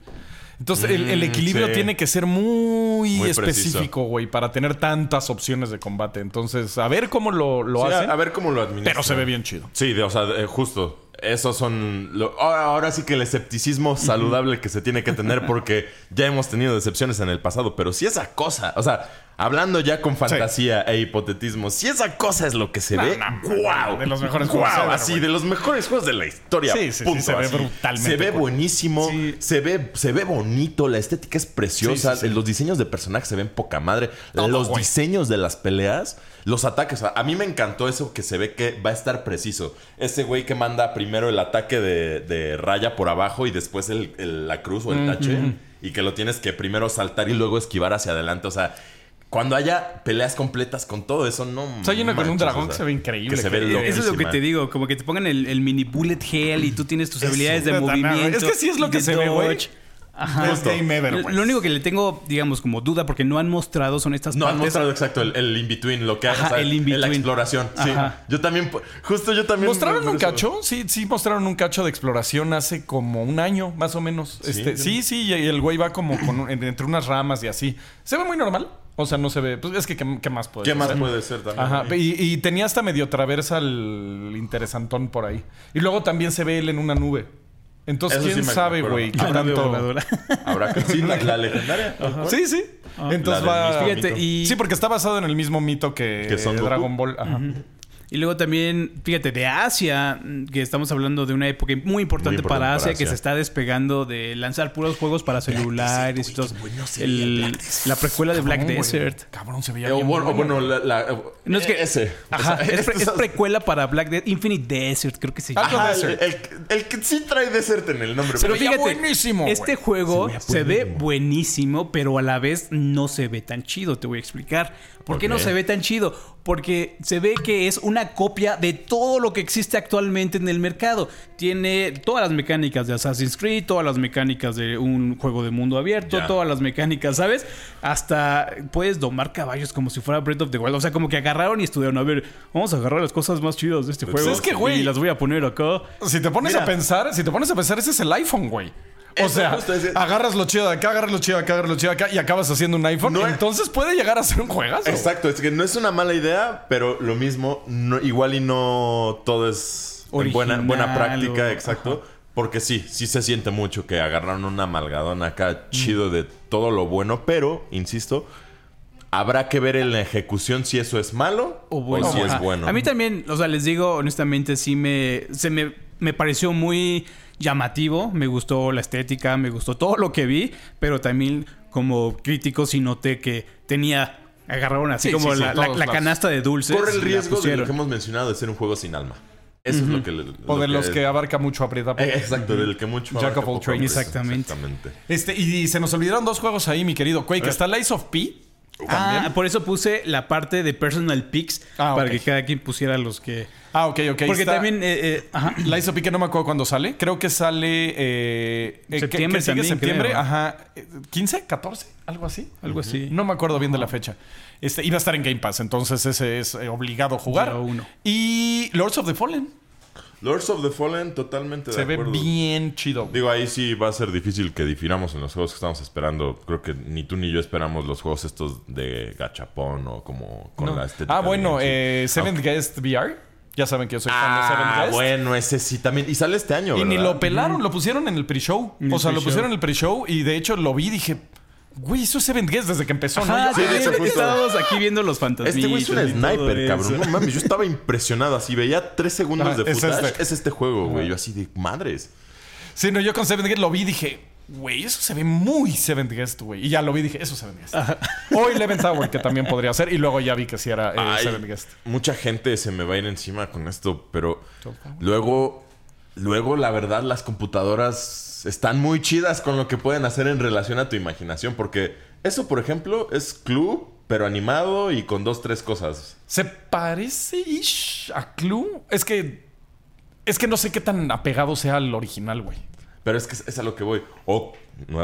Entonces el, el Mm, equilibrio sí. tiene que ser muy, Muy específico, güey, para tener tantas opciones de combate. Entonces, a ver cómo lo, lo Sí, hacen. a, ver cómo lo administran. pero se ve bien chido. Sí, de- o sea, eh, justo. Esos son. lo- ahora, sí que el escepticismo saludable que se tiene que tener porque ya hemos tenido decepciones en el pasado. Pero si esa cosa, o sea, hablando ya con fantasía e hipotetismo, si esa cosa es lo que se No, ve, no, ¡guau! de los mejores juegos Así, de los mejores juegos de la historia. Sí, sí, sí, punto, se ve brutalmente Se ve cool. buenísimo, se, ve, se ve bonito, la estética es preciosa, los diseños de personajes se ven poca madre, Todo, los diseños de las peleas, los ataques. A a mí me encantó eso que se ve que va a estar preciso. Ese güey que manda primero el ataque de, de raya por abajo y después el- el- la cruz o el tache. Y que lo tienes que primero saltar y luego esquivar hacia adelante. O sea, cuando haya peleas completas con todo eso, no. O sea, una con un dragón o sea, que se ve increíble, Que se ve que- Eso es lo que te digo, como que te pongan el, el mini bullet hell y tú tienes tus habilidades de movimiento. es que sí es lo que se ve, güey. Ajá. Es game ever, Lo- único que le tengo, digamos, como duda, porque no han mostrado, son estas No han partes. mostrado exacto el, el in-between, lo que. Ajá, o sea, el la exploración. Sí. Ajá. Yo también, justo yo también. ¿Mostraron un cacho? Sí, sí, mostraron un cacho de exploración hace como un año, más o menos. Sí, Este, sí. sí, y el güey va como con un- en- entre unas ramas y así. Se ve muy normal. O sea, no se ve. Pues es que, ¿qué, qué más puede ¿Qué más hacer? puede ser también? Ajá, y, y tenía hasta medio traversa el interesantón por ahí. Y luego también se ve él en una nube. Entonces, Eso sí ¿quién me sabe, güey? qué tanto- voladora. Habrá que. Sí, la, la legendaria. Sí, sí. Entonces va. Fíjate, y Sí, porque está basado en el mismo mito que, ¿Que Son Goku? Dragon Ball. Ajá. Y luego también, fíjate, de Asia, mm, que estamos hablando de una época muy importante, importante para para Asia, que Asia. se está despegando de lanzar puros juegos para celulares y todo. El- la precuela de Black Cabrón. Desert. Cabrón, se veía Eh, o bien bueno, o bueno. bueno, la, la- No es que- ese. Ajá, O sea, es, pre- es precuela para Black Desert. Infinite Desert, creo que se llama. Ajá, el, Desert. el- el que sí trae Desert en el nombre. Pero veía fíjate, buenísimo, este juego Se se, ve buenísimo, pero a la vez no se ve tan chido. Te voy a explicar. ¿Por, ¿Por qué no se ve tan chido? Porque se ve que es una copia de todo lo que existe actualmente en el mercado. Tiene todas las mecánicas de Assassin's Creed, todas las mecánicas de un juego de mundo abierto, todas las mecánicas, ¿sabes? Hasta puedes domar caballos como si fuera Breath of the Wild. O sea, como que agarraron y estudiaron. A ver, vamos a agarrar las cosas más chidas de este Pues juego. es que, güey, Y las voy a poner acá. Si te pones Mira. a pensar, si te pones a pensar, ese es el iPhone, güey. O sea, agarras lo chido de acá, agarras lo chido de acá, agarras lo chido de acá y acabas haciendo un iPhone. No es- Entonces puede llegar a ser un juegazo. Exacto, es que no es una mala idea, pero lo mismo, no- igual y no todo es en buena, buena práctica, o- exacto. Porque sí, sí se siente mucho que agarraron una malgadona acá chido de todo lo bueno, pero, insisto, habrá que ver en la ejecución si eso es malo o, bueno. si Ajá. es bueno. A mí también, o sea, les digo honestamente, sí me, se me, me pareció muy llamativo, me gustó la estética, me gustó todo lo que vi, pero también como crítico sí noté que tenía, agarraron así Sí, como sí, sí, la, canasta de dulces. Corre el riesgo de lo que hemos mencionado de ser un juego sin alma. Eso es lo que... le- O lo de los que abarca mucho aprieta. Eh, exacto, del que mucho... Jack abarca of all poco trades. Exactamente. Exactamente. Este, y, se nos olvidaron dos juegos ahí, mi querido Quake. Está Lies of P. Ah, también. por eso puse la parte de personal picks Ah, para que cada quien pusiera los que... Ah, ok, ok. Porque está- también... eh, eh, ajá. Lies of P que no me acuerdo cuándo sale. Creo que sale... Eh, eh, Septiembre que, que sigue también, septiembre. creo. Ajá. Eh, ¿15? ¿14? ¿Algo así? Algo así. No me acuerdo bien de la fecha. Este, iba a estar en Game Pass, entonces ese es eh, obligado a jugar. Uno. Y Lords of the Fallen. Lords of the Fallen, totalmente de Se ve acuerdo. bien chido. Digo, ahí sí va a ser difícil que difiramos en los juegos que estamos esperando. Creo que ni tú ni yo esperamos los juegos estos de gachapón o como con No. la estética. Ah, bueno, de- eh, Seventh Guest VR. Ya saben que yo soy fan de Ah, Seventh Guest. bueno, ese sí también. Y sale este año, Y ni lo pelaron, lo pusieron en el pre-show. O sea, lo pusieron en el pre-show y de hecho lo vi y dije, güey, eso es Seventh Guest desde que empezó, Ajá, ¿no? sí, de hecho, justo- estábamos aquí viendo los fantasmas. Este güey es un sniper, cabrón. No mames, yo estaba impresionado. Así veía tres segundos Ajá, de es footage. este. Es este juego, güey. Yo así de madres. Sí, no, yo con Seventh Guest lo vi y dije, güey, eso se ve muy Seventh Guest, güey. Y ya lo vi y dije, eso es Seventh Guest. O Eleven Tower, que también podría ser. Y luego ya vi que sí era eh, Ay, Seventh Guest. mucha gente se me va a ir encima con esto, pero luego, luego la verdad, las computadoras están muy chidas con lo que pueden hacer en relación a tu imaginación, porque eso, por ejemplo, es Clue, pero animado y con dos, tres cosas. Se parece ish a Clue. Es que. Es que no sé qué tan apegado sea al original, güey. Pero es que es, a lo que voy. O.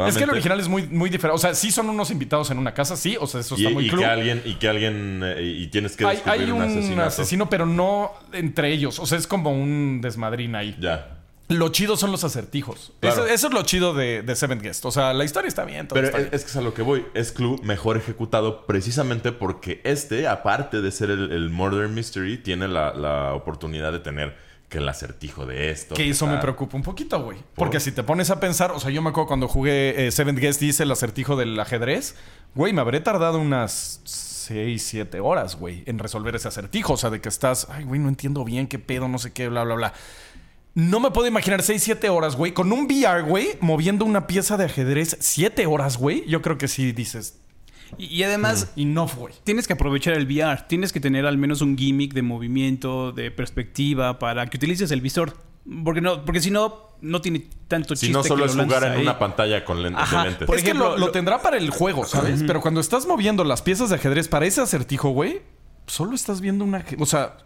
Es que el original es muy, muy diferente. O sea, sí son unos invitados en una casa, sí. O sea, eso Y, está muy y que alguien, y que alguien, eh, y tienes que Hay, descubrir hay un, un asesino, pero no entre ellos. O sea, es como un desmadrín ahí. Ya. Lo chido son los acertijos. Claro. Eso, eso es lo chido de, de Seventh Guest. O sea, la historia está bien. todo Pero está es, bien. es que es a lo que voy. Es Clue mejor ejecutado precisamente porque este, aparte de ser el, el Murder Mystery, tiene la, la oportunidad de tener que el acertijo de esto. Que eso me preocupa un poquito, güey. Porque si te pones a pensar, o sea, yo me acuerdo cuando jugué eh, Seventh Guest y hice el acertijo del ajedrez, güey, me habré tardado unas 6, 7 horas, güey, en resolver ese acertijo. O sea, de que estás, ay, güey, no entiendo bien qué pedo, no sé qué, bla, bla, bla. No me puedo imaginar 6, 7 horas, güey, con un VR, güey, moviendo una pieza de ajedrez 7 horas, güey. Yo creo que sí dices, Y, y además, enough, güey. tienes que aprovechar el VR. Tienes que tener al menos un gimmick de movimiento, de perspectiva, para que utilices el visor. Porque no, porque si no, no tiene tanto chiste. Si no, solo que es lo jugar en ahí. una pantalla con lentes Ajá, de lentes. Por es ejemplo, que lo, lo lo- tendrá para el juego, ¿sabes? Pero cuando estás moviendo las piezas de ajedrez para ese acertijo, güey, solo estás viendo una... O sea,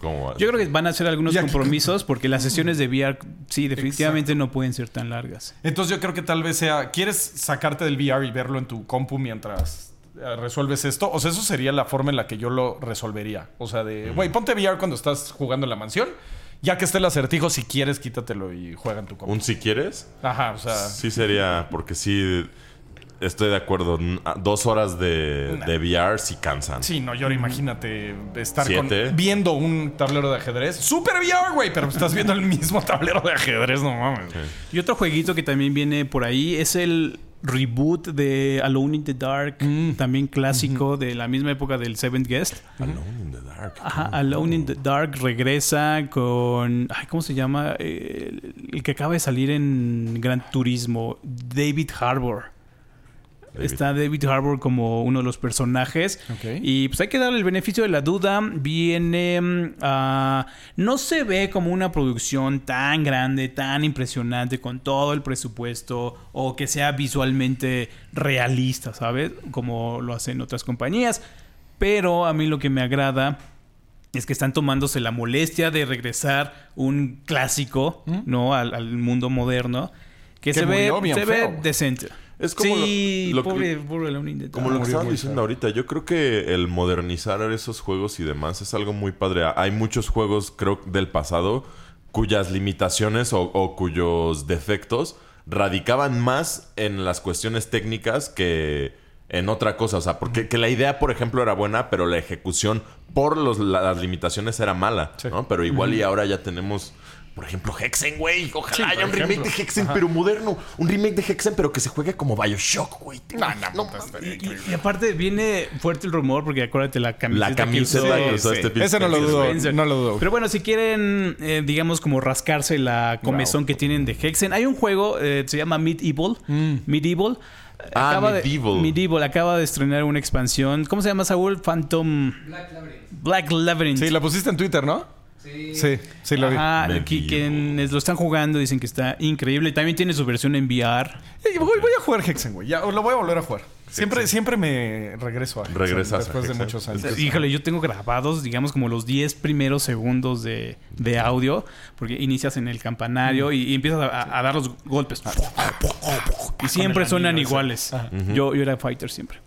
Yo creo que van a hacer algunos compromisos porque las sesiones de VR, sí, definitivamente no pueden ser tan largas. entonces yo creo que tal vez sea... ¿Quieres sacarte del VR y verlo en tu compu mientras eh, resuelves esto? O sea, eso sería la forma en la que yo lo resolvería. O sea, de... Güey, ponte VR cuando estás jugando en la mansión. Ya que esté el acertijo, si quieres, quítatelo y juega en tu compu. ¿Un si quieres? Ajá, o sea... Sí sería, porque sí, estoy de acuerdo. Dos horas de, de VR sí cansan. Sí, no, yo ahora imagínate estar con- viendo un tablero de ajedrez. Super VR, güey, pero estás viendo el mismo tablero de ajedrez, no mames. Y otro jueguito que también viene por ahí es el reboot de Alone in the Dark, también clásico de la misma época del Seventh Guest. Alone in the Dark. Dark. Ajá, Alone in the Dark regresa con. Ay, ¿Cómo se llama? Eh, El, el que acaba de salir en Gran Turismo, David Harbour. Está David Harbour como uno de los personajes. Y pues hay que darle el beneficio de la duda. Viene. mm, ah, no se ve como una producción tan grande, tan impresionante, con todo el presupuesto. O que sea visualmente realista, ¿sabes? Como lo hacen otras compañías. Pero a mí lo que me agrada es que están tomándose la molestia de regresar un clásico, ¿no? Al, al mundo moderno. Que, Que se ve, murió se feo, ve decente. Es como sí, lo- lo que- pobre, Como lo que murió estaban diciendo ahorita, yo creo que el modernizar esos juegos y demás es algo muy padre. Hay muchos juegos, creo, del pasado cuyas limitaciones o, o cuyos defectos radicaban más en las cuestiones técnicas que en otra cosa. O sea, porque que la idea, por ejemplo, era buena, pero la ejecución por los- la- las limitaciones era mala. Sí. ¿no? Pero igual y ahora ya tenemos... Por ejemplo, Hexen, güey. Ojalá Sí, haya un remake de Hexen, pero moderno. Un remake de Hexen, pero que se juegue como Bioshock, güey. No, no, No, Y, y aparte viene fuerte el rumor, porque acuérdate la camiseta. La que camiseta usó- que usó Sí. este pinche Ese no lo dudo, no lo dudo. Pero bueno, si quieren, eh, digamos, como rascarse la comezón que tienen de Hexen, hay un juego, eh, se llama Medieval. Medieval. Eh, Ah, acaba de- Medieval. Medieval acaba de estrenar una expansión. ¿Cómo se llama, Saúl? Phantom. Black Labyrinth. Black Labyrinth. Sí, la pusiste en Twitter, ¿no? Sí. Sí, sí lo vi. Ajá, Medieval. que- quienes lo están jugando dicen que está increíble. También tiene su versión en VR. Eh, Voy, voy a jugar Hexen, güey. Ya, lo voy a volver a jugar. Siempre, siempre me regreso a Hexen Regresas a después de Hexen. muchos años. Híjole, yo tengo grabados, digamos, como los 10 primeros segundos de, de audio, porque inicias en el campanario y, y empiezas a, a dar los golpes. Y siempre suenan iguales. Yo, yo era fighter siempre.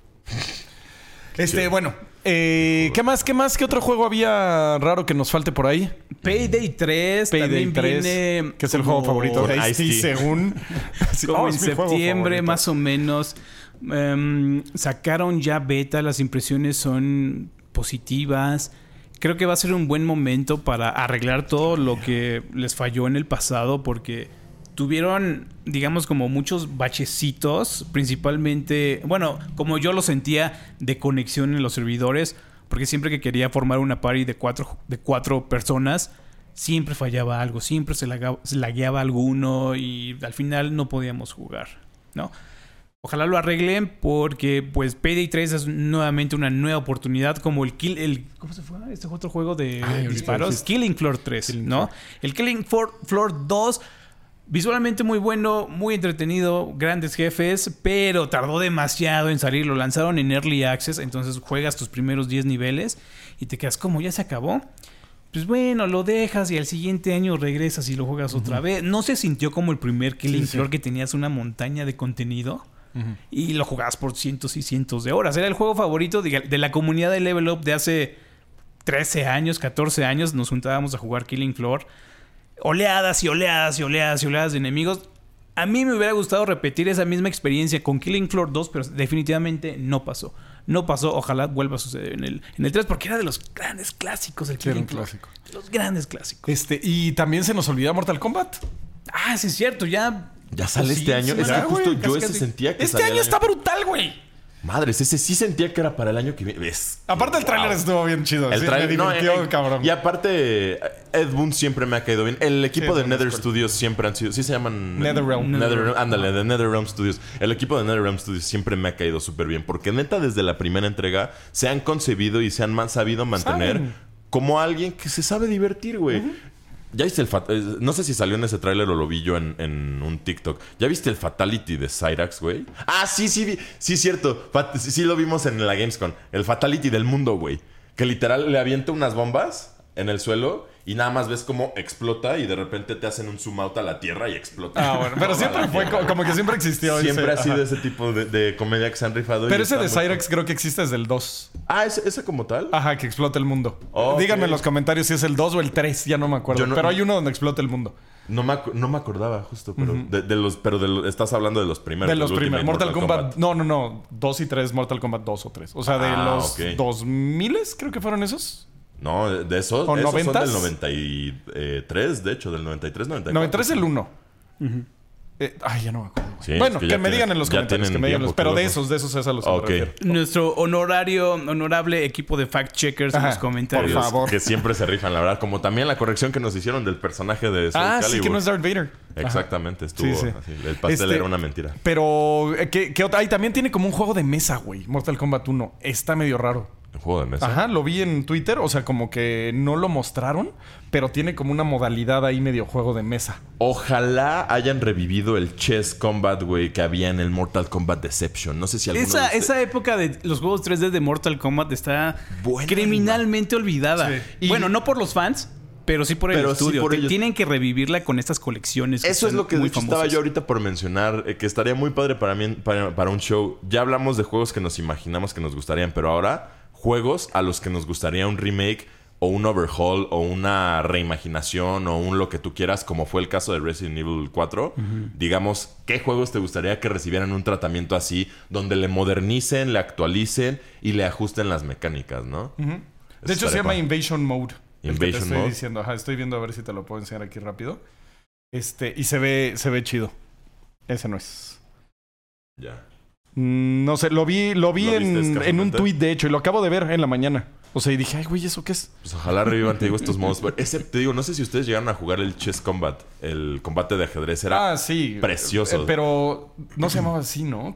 Este, bueno. Eh, ¿Qué más? ¿Qué más? ¿Qué otro juego había raro que nos falte por ahí? Payday 3 Payday también 3, viene que es el juego favorito de según... Sí, como oh, en septiembre más o menos. Em, sacaron ya beta, las impresiones son positivas. Creo que va a ser un buen momento para arreglar todo lo que les falló en el pasado porque tuvieron, digamos, como muchos bachecitos, principalmente, bueno, como yo lo sentía de conexión en los servidores, porque siempre que quería formar una party de cuatro, de cuatro personas, siempre fallaba algo, siempre se, laga- se lagueaba alguno y al final no podíamos jugar, ¿no? Ojalá lo arreglen porque pues Payday 3 es nuevamente una nueva oportunidad como el Kill el ¿cómo se fue? Este otro juego de Ay, disparos. Killing Floor 3, ¿no? El Killing Floor, Floor 2 visualmente muy bueno, muy entretenido, grandes jefes, pero tardó demasiado en salir, lo lanzaron en Early Access, entonces juegas tus primeros 10 niveles y te quedas como ya se acabó. Pues bueno, lo dejas y al siguiente año regresas y lo juegas otra vez. No se sintió como el primer Killing Sí, sí. Floor que tenías una montaña de contenido y lo jugabas por cientos y cientos de horas. Era el juego favorito de, de la comunidad de Level Up de hace 13 años, 14 años. Nos juntábamos a jugar Killing Floor. Oleadas y oleadas y oleadas y oleadas de enemigos. A mí me hubiera gustado repetir esa misma experiencia con Killing Floor 2, pero definitivamente no pasó. No pasó, ojalá vuelva a suceder en el, en el 3, porque era de los grandes clásicos el Sí, era Killing Floor. clásico. Los grandes clásicos. Este, y también se nos olvida Mortal Kombat. Ah, sí es cierto, ya... Ya sale Sí, este año. sí, Es ya, que justo güey, yo casi, ese casi. sentía que Este salía año el está brutal, güey. Madres, ese sí sentía que era para el año que viene. ¿Ves? Aparte el tráiler Wow. estuvo bien chido. El sí, trailer, me no, divirtió, eh, cabrón. Y aparte, Ed Boon siempre me ha caído bien. El equipo Sí, de Nether. Studios siempre han sido. Sí se llaman. NetherRealm. Nether, ándale, de NetherRealm Studios. El equipo de NetherRealm Studios siempre me ha caído súper bien. Porque neta, desde la primera entrega se han concebido y se han sabido mantener Saben. como alguien que se sabe divertir, güey. Ya viste el eh, No sé si salió en ese tráiler o lo vi yo en, un TikTok. ¿Ya viste el Fatality de Cyrax, güey? Ah, sí, sí, vi- sí, cierto. Sí lo vimos en la Gamescom. El Fatality del mundo, güey. Que literal le avienta unas bombas en el suelo y nada más ves cómo explota y de repente te hacen un zoom out a la tierra y explota. Ah, bueno. Pero siempre fue tierra. como que siempre existió. Siempre ese- ha sido ajá. ese tipo de, de comedia que se han rifado. Pero ese de muy- Cyrex creo que existe desde el 2. Ah, ¿ese, ese como tal. Ajá, que explota el mundo. Oh. Díganme en los comentarios si es el 2 o el 3, ya no me acuerdo. No- Pero hay uno donde explota el mundo. No me, no me acordaba justo, pero de, de los, pero de los- estás hablando de los primeros. de los primeros. Mortal, Kombat. No, no, no. 2 y 3, Mortal Kombat 2 o 3. O sea, de Ah, los ok. 2000 creo que fueron esos. No, de- esos, ¿O esos son 90s? del 93, de hecho, del 93, 94. 93 el 1. Eh, ay, ya no me acuerdo. Sí, es bueno, que que, me tienen- digan en los comentarios, que me digan los- pero de esos, de esos es a los que me Ok. refiero. Nuestro honorario, honorable equipo de fact-checkers en Ajá, los comentarios. por favor. Que siempre se rifan, la verdad. Como también la corrección que nos hicieron del personaje de Soul Ah, sí, Calibur. que no es Darth Vader. Ajá. Exactamente, estuvo Sí, sí. así. El pastel Este, era una mentira. Pero, eh, ¿qué, qué otra? Ahí también tiene como un juego de mesa, güey. Mortal Kombat 1. Está medio raro. Juego de mesa. Ajá, lo vi en Twitter. O sea, como que no lo mostraron, pero tiene como una modalidad ahí medio juego de mesa. Ojalá hayan revivido el Chess Combat, güey, que había en el Mortal Kombat Deception. No sé si alguno Esa, de esa época de los juegos 3D de Mortal Kombat está Buena criminalmente olvidada. Sí. Y- Bueno, no por los fans, pero sí por el Pero sí estudio. por ellos. Tienen que revivirla con estas colecciones. que Eso es lo que de muy hecho estaba yo ahorita por mencionar, eh, que estaría muy padre para mí para, para un show. Ya hablamos de juegos que nos imaginamos que nos gustarían, pero ahora juegos a los que nos gustaría un remake o un overhaul o una reimaginación o un lo que tú quieras, como fue el caso de Resident Evil 4. Digamos, ¿qué juegos te gustaría que recibieran un tratamiento así, donde le modernicen, le actualicen y le ajusten las mecánicas, ¿no? De hecho, se llama. Invasion Mode. el que te Invasion estoy Mode. diciendo. Ajá, estoy viendo a ver si te lo puedo enseñar aquí rápido. Este, y se ve, se ve chido. Ese no es. Ya. Mm, No sé, lo vi, lo vi ¿Lo viste en, en un tweet, de hecho, y lo acabo de ver en la mañana. O sea, y dije, ay, güey, ¿eso qué es? Pues ojalá revivan, te digo, estos modos. Ese, te digo, no sé si ustedes llegaron a jugar el Chess Combat, el combate de ajedrez. Era, ah, sí. precioso. Eh, pero no se llamaba así, ¿no?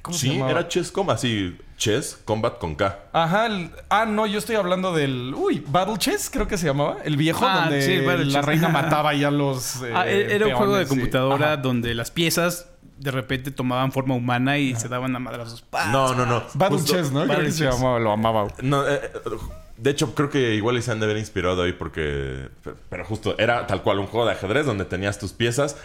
¿Cómo se sí, llamaba? era Chess Combat, sí. Chess Combat con K. Ajá, el- ah, no, yo estoy hablando del. Uy, Battle Chess, creo que se llamaba. El viejo, Ah, donde sí, la Chess. reina mataba ya los. eh, Ah, e- era un juego de computadora donde las piezas de repente tomaban forma humana y se daban a madrazos. ¡Pah! No, no, no. Battle Chess, ¿no? Creo que se llamaba, lo amaba. No, eh, de hecho, creo que igual y se han de haber inspirado ahí porque... Pero justo, era tal cual un juego de ajedrez donde tenías tus piezas.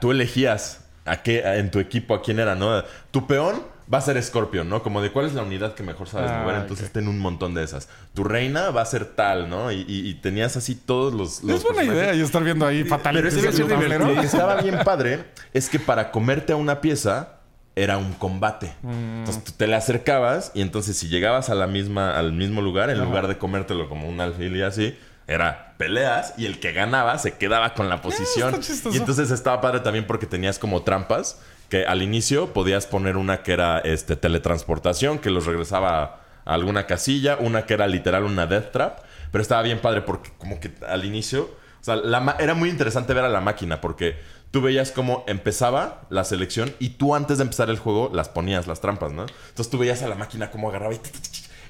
tú elegías a qué, a- en tu equipo a quién era, ¿no? Tu peón va a ser Scorpion, ¿no? Como de cuál es la unidad que mejor sabes Ah, mover. Entonces ok. ten un montón de esas. Tu reina va a ser tal, ¿no? Y, y- y tenías así todos los... los Es buena personajes. idea y estar viendo ahí fatal. Pero divertido. lo que estaba bien padre es que para comerte a una pieza era un combate. Mm. Entonces tú te le acercabas y entonces si llegabas a la misma, al mismo lugar, en lugar de comértelo como un alfil y así, era peleas y el que ganaba se quedaba con la posición. Eh, chistoso. y entonces estaba padre también porque tenías como trampas que al inicio podías poner una que era este teletransportación que los regresaba a alguna casilla, una que era literal una death trap, pero estaba bien padre porque como que al inicio, o sea, la era muy interesante ver a la máquina porque tú veías cómo empezaba la selección y tú antes de empezar el juego las ponías las trampas, ¿no? Entonces tú veías a la máquina cómo agarraba y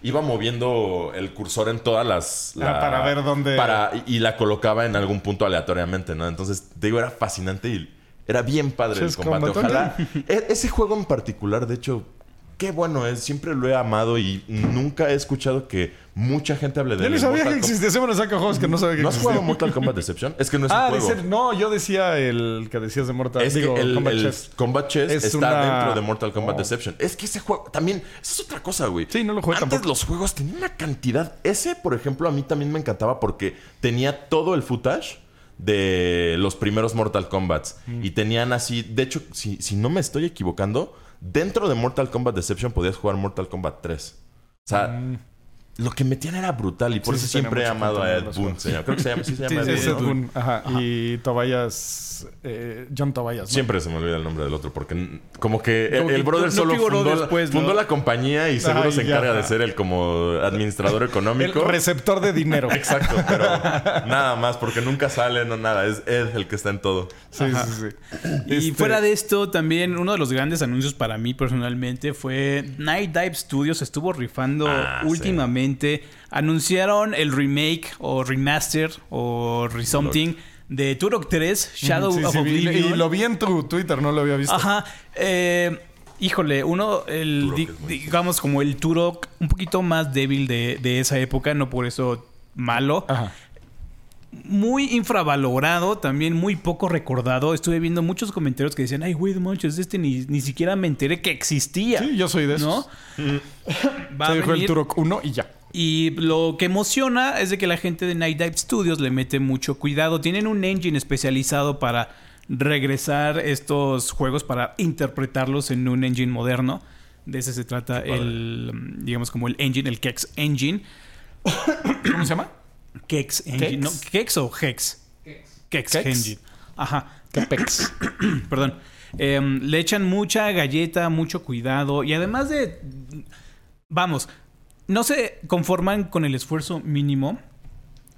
iba moviendo el cursor en todas las Ah, para ver dónde- para y, y la colocaba en algún punto aleatoriamente, ¿no? Entonces, te digo, era fascinante y era bien padre el combate. Combat, Ojalá. E- ese juego en particular, de hecho, qué bueno es. Siempre lo he amado y nunca he escuchado que mucha gente hable de Yo él. ni en sabía Mortal que existía. Siempre saca juegos que no sabía que ¿No has jugado. Mortal Kombat Deception? Es que no es Ah, un juego. dice, no, yo decía el que decías de Mortal Es que digo, el, Combat el Chess. Combat Chess Es está una- dentro de Mortal Kombat Oh. Deception. Es que ese juego también, esa es otra cosa, güey. Sí, no lo jugué Antes tampoco. los juegos tenían una cantidad. Ese, por ejemplo, a mí también me encantaba porque tenía todo el footage de los primeros Mortal Kombats. Mm. Y tenían así, de hecho, si, si no me estoy equivocando, dentro de Mortal Kombat Deception podías jugar Mortal Kombat 3. O sea, lo que metían era brutal y por. Sí, eso siempre he amado a Ed Boon. señor. Creo que se llama, sí se llama Sí, Ed Ed. Boon, ajá. Y Tobias, eh, John Tobias. ¿no? Siempre se me olvida el nombre del otro porque como que el, el brother no solo fundó, la- después, ¿no? fundó la compañía y seguro Ay, se ya. encarga de ser el como administrador El económico. receptor de dinero. Exacto, pero nada más porque nunca sale, no nada. Es Ed el que está en todo. Sí, sí, sí. Y Este, fuera de esto, también uno de los grandes anuncios para mí personalmente fue Night Dive Studios estuvo rifando Ah, últimamente. Anunciaron el remake o remaster o resomething de Turok 3, Shadow sí, of sí, vi- Oblivion. Y lo vi en tu Twitter, no lo había visto. Ajá. eh, híjole, uno, el, di- digamos como el Turok un poquito más débil de, de esa época, no por eso malo. Ajá. Muy infravalorado, también muy poco recordado. Estuve viendo muchos comentarios que decían, ay, güey, no manches, este ni, ni siquiera me enteré que existía. Sí, yo soy de esos. ¿No? Va Se a dijo el Turok 1 y ya. Y lo que emociona es de que la gente de Night Dive Studios le mete mucho cuidado. Tienen un engine especializado para regresar estos juegos, para interpretarlos en un engine moderno. De ese se trata el, digamos, como el engine, el Kex Engine. ¿Cómo se llama? Kex Engine. ¿no? ¿Kex o Hex? Kex, Kex. Engine. Ajá. Capex. Perdón. Em, le echan mucha galleta, mucho cuidado y además de... Vamos, no se conforman con el esfuerzo mínimo,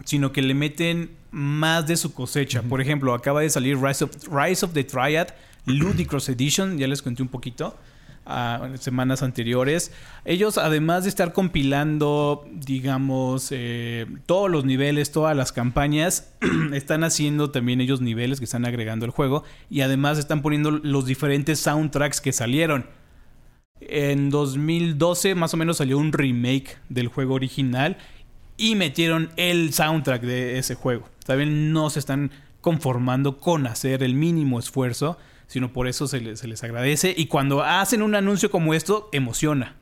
sino que le meten más de su cosecha. Por ejemplo, acaba de salir Rise of, Rise of the Triad Ludicrous Edition, ya les conté un poquito. ah, semanas anteriores. Ellos, además de estar compilando, digamos, eh, todos los niveles, todas las campañas, están haciendo también ellos niveles que están agregando al juego y además están poniendo los diferentes soundtracks que salieron. En 2012 más o menos salió un remake del juego original y metieron el soundtrack de ese juego. También no se están conformando con hacer el mínimo esfuerzo, sino por eso se les, se les agradece. Y cuando hacen un anuncio como esto, emociona.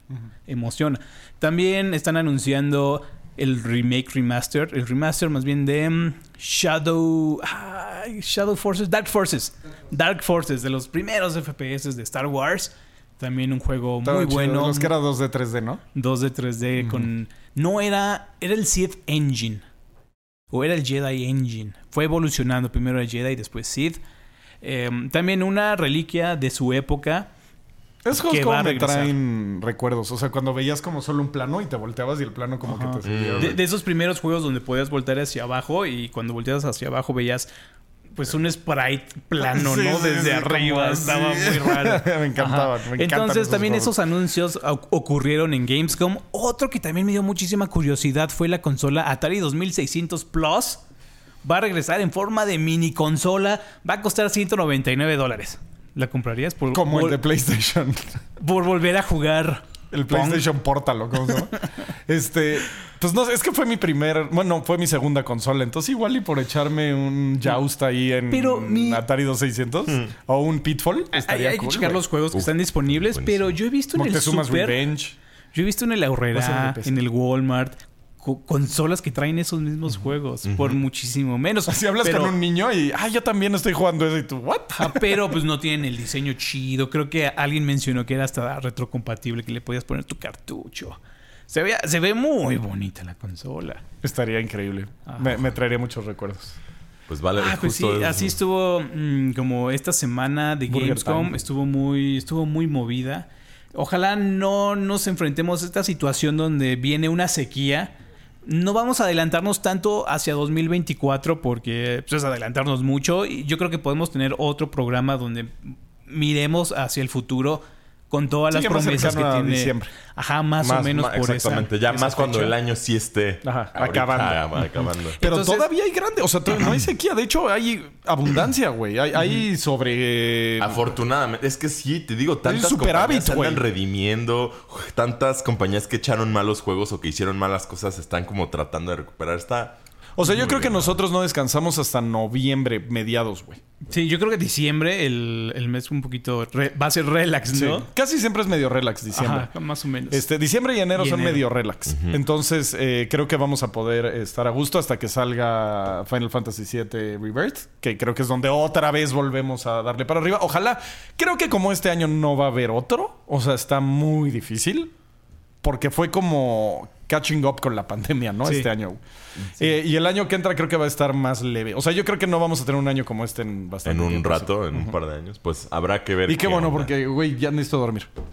Emociona. También están anunciando el remake remaster, el remaster más bien de mm, Shadow Shadow Forces, Dark Forces. Dark Forces de los primeros FPS de Star Wars. También un juego Estaba muy chido. bueno. Los que era 2 de 3D, ¿no? 2 de 3D con... No era... Era el Sith Engine. O era el Jedi Engine. Fue evolucionando. Primero el Jedi y después Sith. Em, también una reliquia de su época. Esos Que como me traen recuerdos. O sea, cuando veías como solo un plano y te volteabas y el plano como Ajá. que te subía. De, de esos primeros juegos donde podías voltear hacia abajo y cuando volteabas hacia abajo veías pues un sprite plano, Sí, ¿no? sí, Desde sí, arriba. Estaba muy raro. Me encantaban, Ajá. me Entonces también juegos. esos anuncios ocurrieron en Gamescom. Otro que también me dio muchísima curiosidad fue la consola Atari 2600 Plus. Va a regresar en forma de mini consola. Va a costar 199 dólares. ¿La comprarías por, Como el de PlayStation. por volver a jugar? El Pong? PlayStation Portal, ¿o cómo se llama? este, pues no sé, es que fue mi primer, bueno, fue mi segunda consola, entonces igual y por echarme un Joust ahí en Pero mi- Atari 2600 o un Pitfall, Hay, estaría hay que cool, checar los juegos que Uf, están disponibles, buenísimo. pero yo he visto en el Super, Revenge. yo he visto en el Aurrera, en el Walmart, co- consolas que traen esos mismos juegos por muchísimo menos. Así hablas pero, con un niño y, ah, yo también estoy jugando eso y tú, ¿what? Ah, pero pues no tienen el diseño chido. Creo que alguien mencionó que era hasta retrocompatible, que le podías poner tu cartucho. Se ve, se ve muy bonita la consola. Estaría increíble. Ajá. Me, me traería muchos recuerdos. Pues vale, Ah, pues sí, así estuvo mm, como esta semana de Burger Gamescom. Time. Estuvo muy, estuvo muy movida. Ojalá no nos enfrentemos a esta situación donde viene una sequía. No vamos a adelantarnos tanto hacia 2024 porque pues, es adelantarnos mucho. Y yo creo que podemos tener otro programa donde miremos hacia el futuro con todas Sí, las más promesas que tiene. diciembre. Ajá, más, o Más- menos ma- por esa. Exactamente, ya esa más cuando el año sí esté Ajá, ahorita acabando. acabando. Pero Entonces- todavía hay grande, o sea, todavía no hay sequía. De hecho, hay abundancia, güey. Hay, hay sobre. Afortunadamente, es que sí, te digo, tantas superávit, compañías se andan redimiendo, tantas compañías que echaron malos juegos o que hicieron malas cosas están como tratando de recuperar. Está O sea, yo creo que nosotros no descansamos hasta noviembre, mediados, güey. Sí, yo creo que diciembre, el, el mes un poquito. re- va a ser relax, Sí. ¿no? Casi siempre es medio relax diciembre. Ajá, más o menos. Este, diciembre y enero Y son medio relax. Entonces, eh, creo que vamos a poder estar a gusto hasta que salga Final Fantasy VII Rebirth, que creo que es donde otra vez volvemos a darle para arriba. Ojalá, creo que como este año no va a haber otro, o sea, está muy difícil, porque fue como catching up con la pandemia, ¿no? Sí. Este año. Eh, y el año que entra creo que va a estar más leve. O sea, yo creo que no vamos a tener un año como este en bastante en un tiempo, rato, en un par de años, pues habrá que ver. Y qué bueno, onda. porque, güey, ya necesito dormir.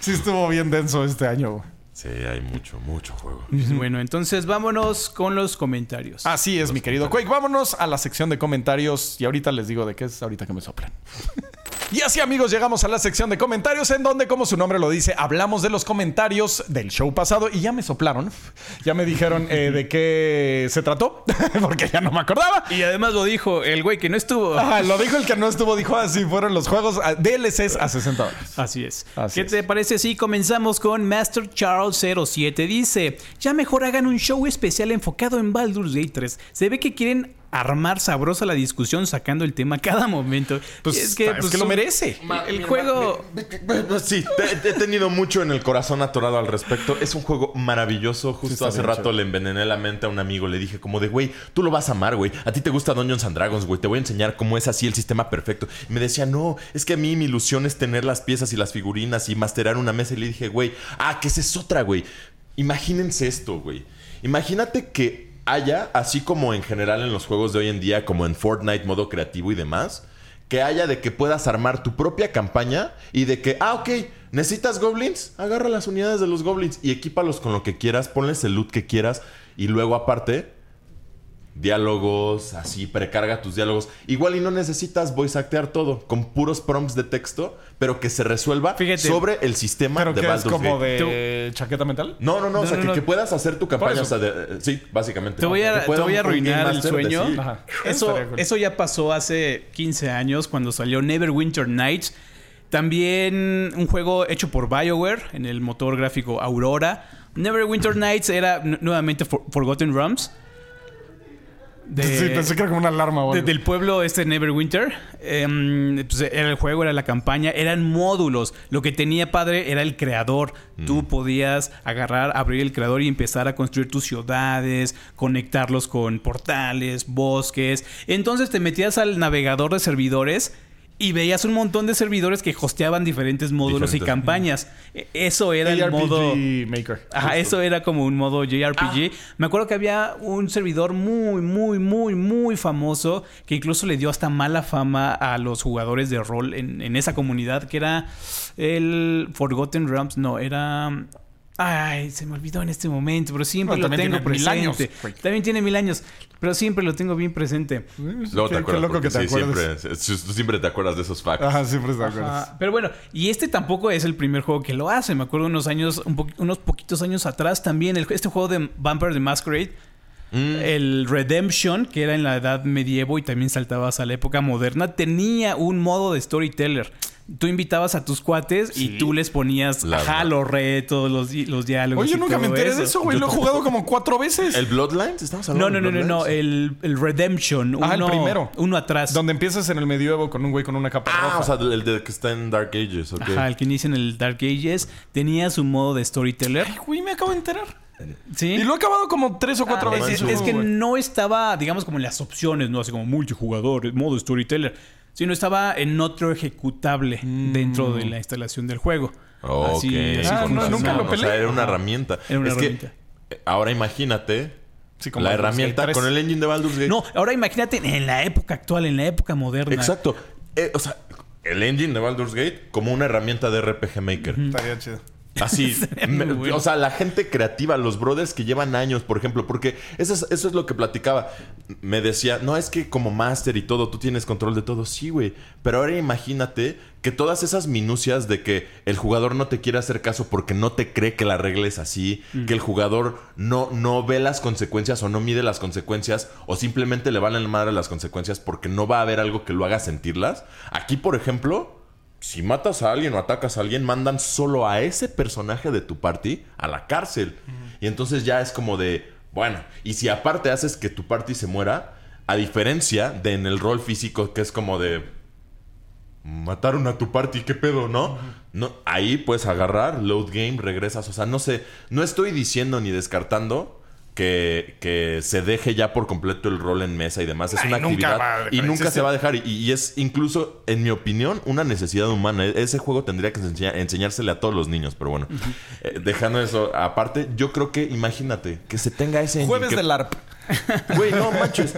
sí estuvo bien denso este año. Sí, hay mucho, mucho juego. Bueno, entonces vámonos con los comentarios. Así es, mi querido Quake. Vámonos a la sección de comentarios y ahorita les digo de qué es, ahorita que me soplen. Y así amigos, llegamos a la sección de comentarios en donde, como su nombre lo dice, hablamos de los comentarios del show pasado y ya me soplaron, ya me dijeron eh, de qué se trató, porque ya no me acordaba. Y además lo dijo el güey que no estuvo. Ajá, lo dijo el que no estuvo, dijo así, fueron los juegos ah, DLCs a 60 dólares. Así es. Así ¿Qué es. te parece si comenzamos con Master Charles 07? Dice, ya mejor hagan un show especial enfocado en Baldur's Gate 3. Se ve que quieren armar sabrosa la discusión sacando el tema cada momento. Pues Y es que, pues, lo un- merece. El juego... Sí, te- he tenido mucho en el corazón atorado al respecto. Es un juego maravilloso. Justo hace rato chévere. le envenené la mente a un amigo. Le dije como de, güey, tú lo vas a amar, güey. A ti te gusta Dungeons and Dragons, güey. Te voy a enseñar cómo es así el sistema perfecto. Y me decía, no, es que a mí mi ilusión es tener las piezas y las figurinas y masterar una mesa. Y le dije, güey, ah, que esa es otra, güey. Imagínense esto, güey. Imagínate que haya, así como en general en los juegos de hoy en día, como en Fortnite, modo creativo y demás, que haya de que puedas armar tu propia campaña y de que, ah, ok, necesitas goblins, agarra las unidades de los goblins y equípalos con lo que quieras, ponles el loot que quieras y luego aparte diálogos, así, precarga tus diálogos. Igual y no necesitas voice actear todo con puros prompts de texto, pero que se resuelva Fíjate. sobre el sistema Pero de que es como Gate. de chaqueta mental. No, no, no, o sea, No, que, no, que no. puedas hacer tu campaña, Por o sea, eso. de- eh, sí, básicamente. Te voy a, te voy arruinar el sueño. Eso, cool. eso ya pasó hace 15 años cuando salió Neverwinter Nights. También un juego hecho por BioWare en el motor gráfico Aurora. Neverwinter Nights era nu- nuevamente For- Forgotten Realms. De- sí, pensé que era como una alarma del pueblo este Neverwinter. Em, pues, era el juego, era la campaña, eran módulos. Lo que tenía padre era el creador. Tú podías agarrar, abrir el creador y empezar a construir tus ciudades, conectarlos con portales, bosques. Entonces te metías al navegador de servidores. Y veías un montón de servidores que hosteaban diferentes módulos y campañas. E- Eso era el modo. Maker. Ajá, eso era como un modo JRPG. Ah. Me acuerdo que había un servidor muy, muy, muy, muy famoso que incluso le dio hasta mala fama a los jugadores de rol en, en esa comunidad, que era el Forgotten Realms. No, era. Ay, se me olvidó en este momento, pero siempre lo tengo tiene mil presente. años. También tiene mil años, pero siempre lo tengo bien presente. Luego qué, te acuerdas. qué loco que te sí, acuerdes. Siempre, sí, tú siempre te acuerdas de esos facts. Ajá, siempre te acuerdas. Ajá, Pero bueno, y este tampoco es el primer juego que lo hace. Me acuerdo unos años, un po- unos poquitos años atrás también, el- este juego de Vampire the Masquerade, Mm. el Redemption, que era en la edad medievo y también saltabas a la época moderna, tenía un modo de storyteller. Tú invitabas a tus cuates y tú les ponías La- ajá, los retos, los, los diálogos. Oye, y nunca me enteré de eso, güey. Lo he jugado como cuatro veces. ¿El Bloodlines? ¿Estamos No, hablando no, no, de no, no, Bloodlines? el, el Redemption. Ah, el uno- primero. Uno atrás. Donde empiezas en el medievo con un güey con una capa Ah, roja. o sea, el de que está en Dark Ages, ok. Ajá, el que inicia en el Dark Ages. Tenía su modo de storyteller. Ay, güey, me acabo de enterar. Sí. Y lo he acabado como tres o cuatro Ah, es, veces. es- es que no estaba, digamos, como en las opciones, ¿no? Así como multijugador, modo storyteller. Sino estaba en otro ejecutable dentro de la instalación del juego. Ok. Así, así Ah, no, nunca lo O sea, peleé. era una herramienta. Era una es herramienta. que ahora imagínate Sí, como la herramienta Gate 3. con el engine de Baldur's Gate. No, ahora imagínate en la época actual, en la época moderna. Exacto. Eh, o sea, el engine de Baldur's Gate como una herramienta de RPG Maker. Estaría chido. Así, me- muy bueno. o sea, la gente creativa, los brothers que llevan años, por ejemplo, porque eso es, eso es lo que platicaba. Me decía, no es que como máster y todo, tú tienes control de todo. Sí, güey. Pero ahora imagínate que todas esas minucias de que el jugador no te quiere hacer caso porque no te cree que la regla es así, que el jugador no, no ve las consecuencias o no mide las consecuencias, o simplemente le valen madre las consecuencias porque no va a haber algo que lo haga sentirlas. Aquí, por ejemplo, si matas a alguien o atacas a alguien, mandan solo a ese personaje de tu party a la cárcel. Y entonces ya es como de, bueno, y si aparte haces que tu party se muera, a diferencia de en el rol físico que es como de mataron a tu party, qué pedo, ¿no? No, ahí puedes agarrar, load game, regresas, o sea, no sé, no estoy diciendo ni descartando que, que se deje ya por completo el rol en mesa y demás. Es Ay, una nunca actividad va a dejar y nunca se va a dejar. Y, y es incluso, en mi opinión, una necesidad humana. E- Ese juego tendría que enseñar- enseñársele a todos los niños, pero bueno. Eh, dejando eso aparte, yo creo que, imagínate, que se tenga ese... Jueves que- del LARP. Güey, no manches.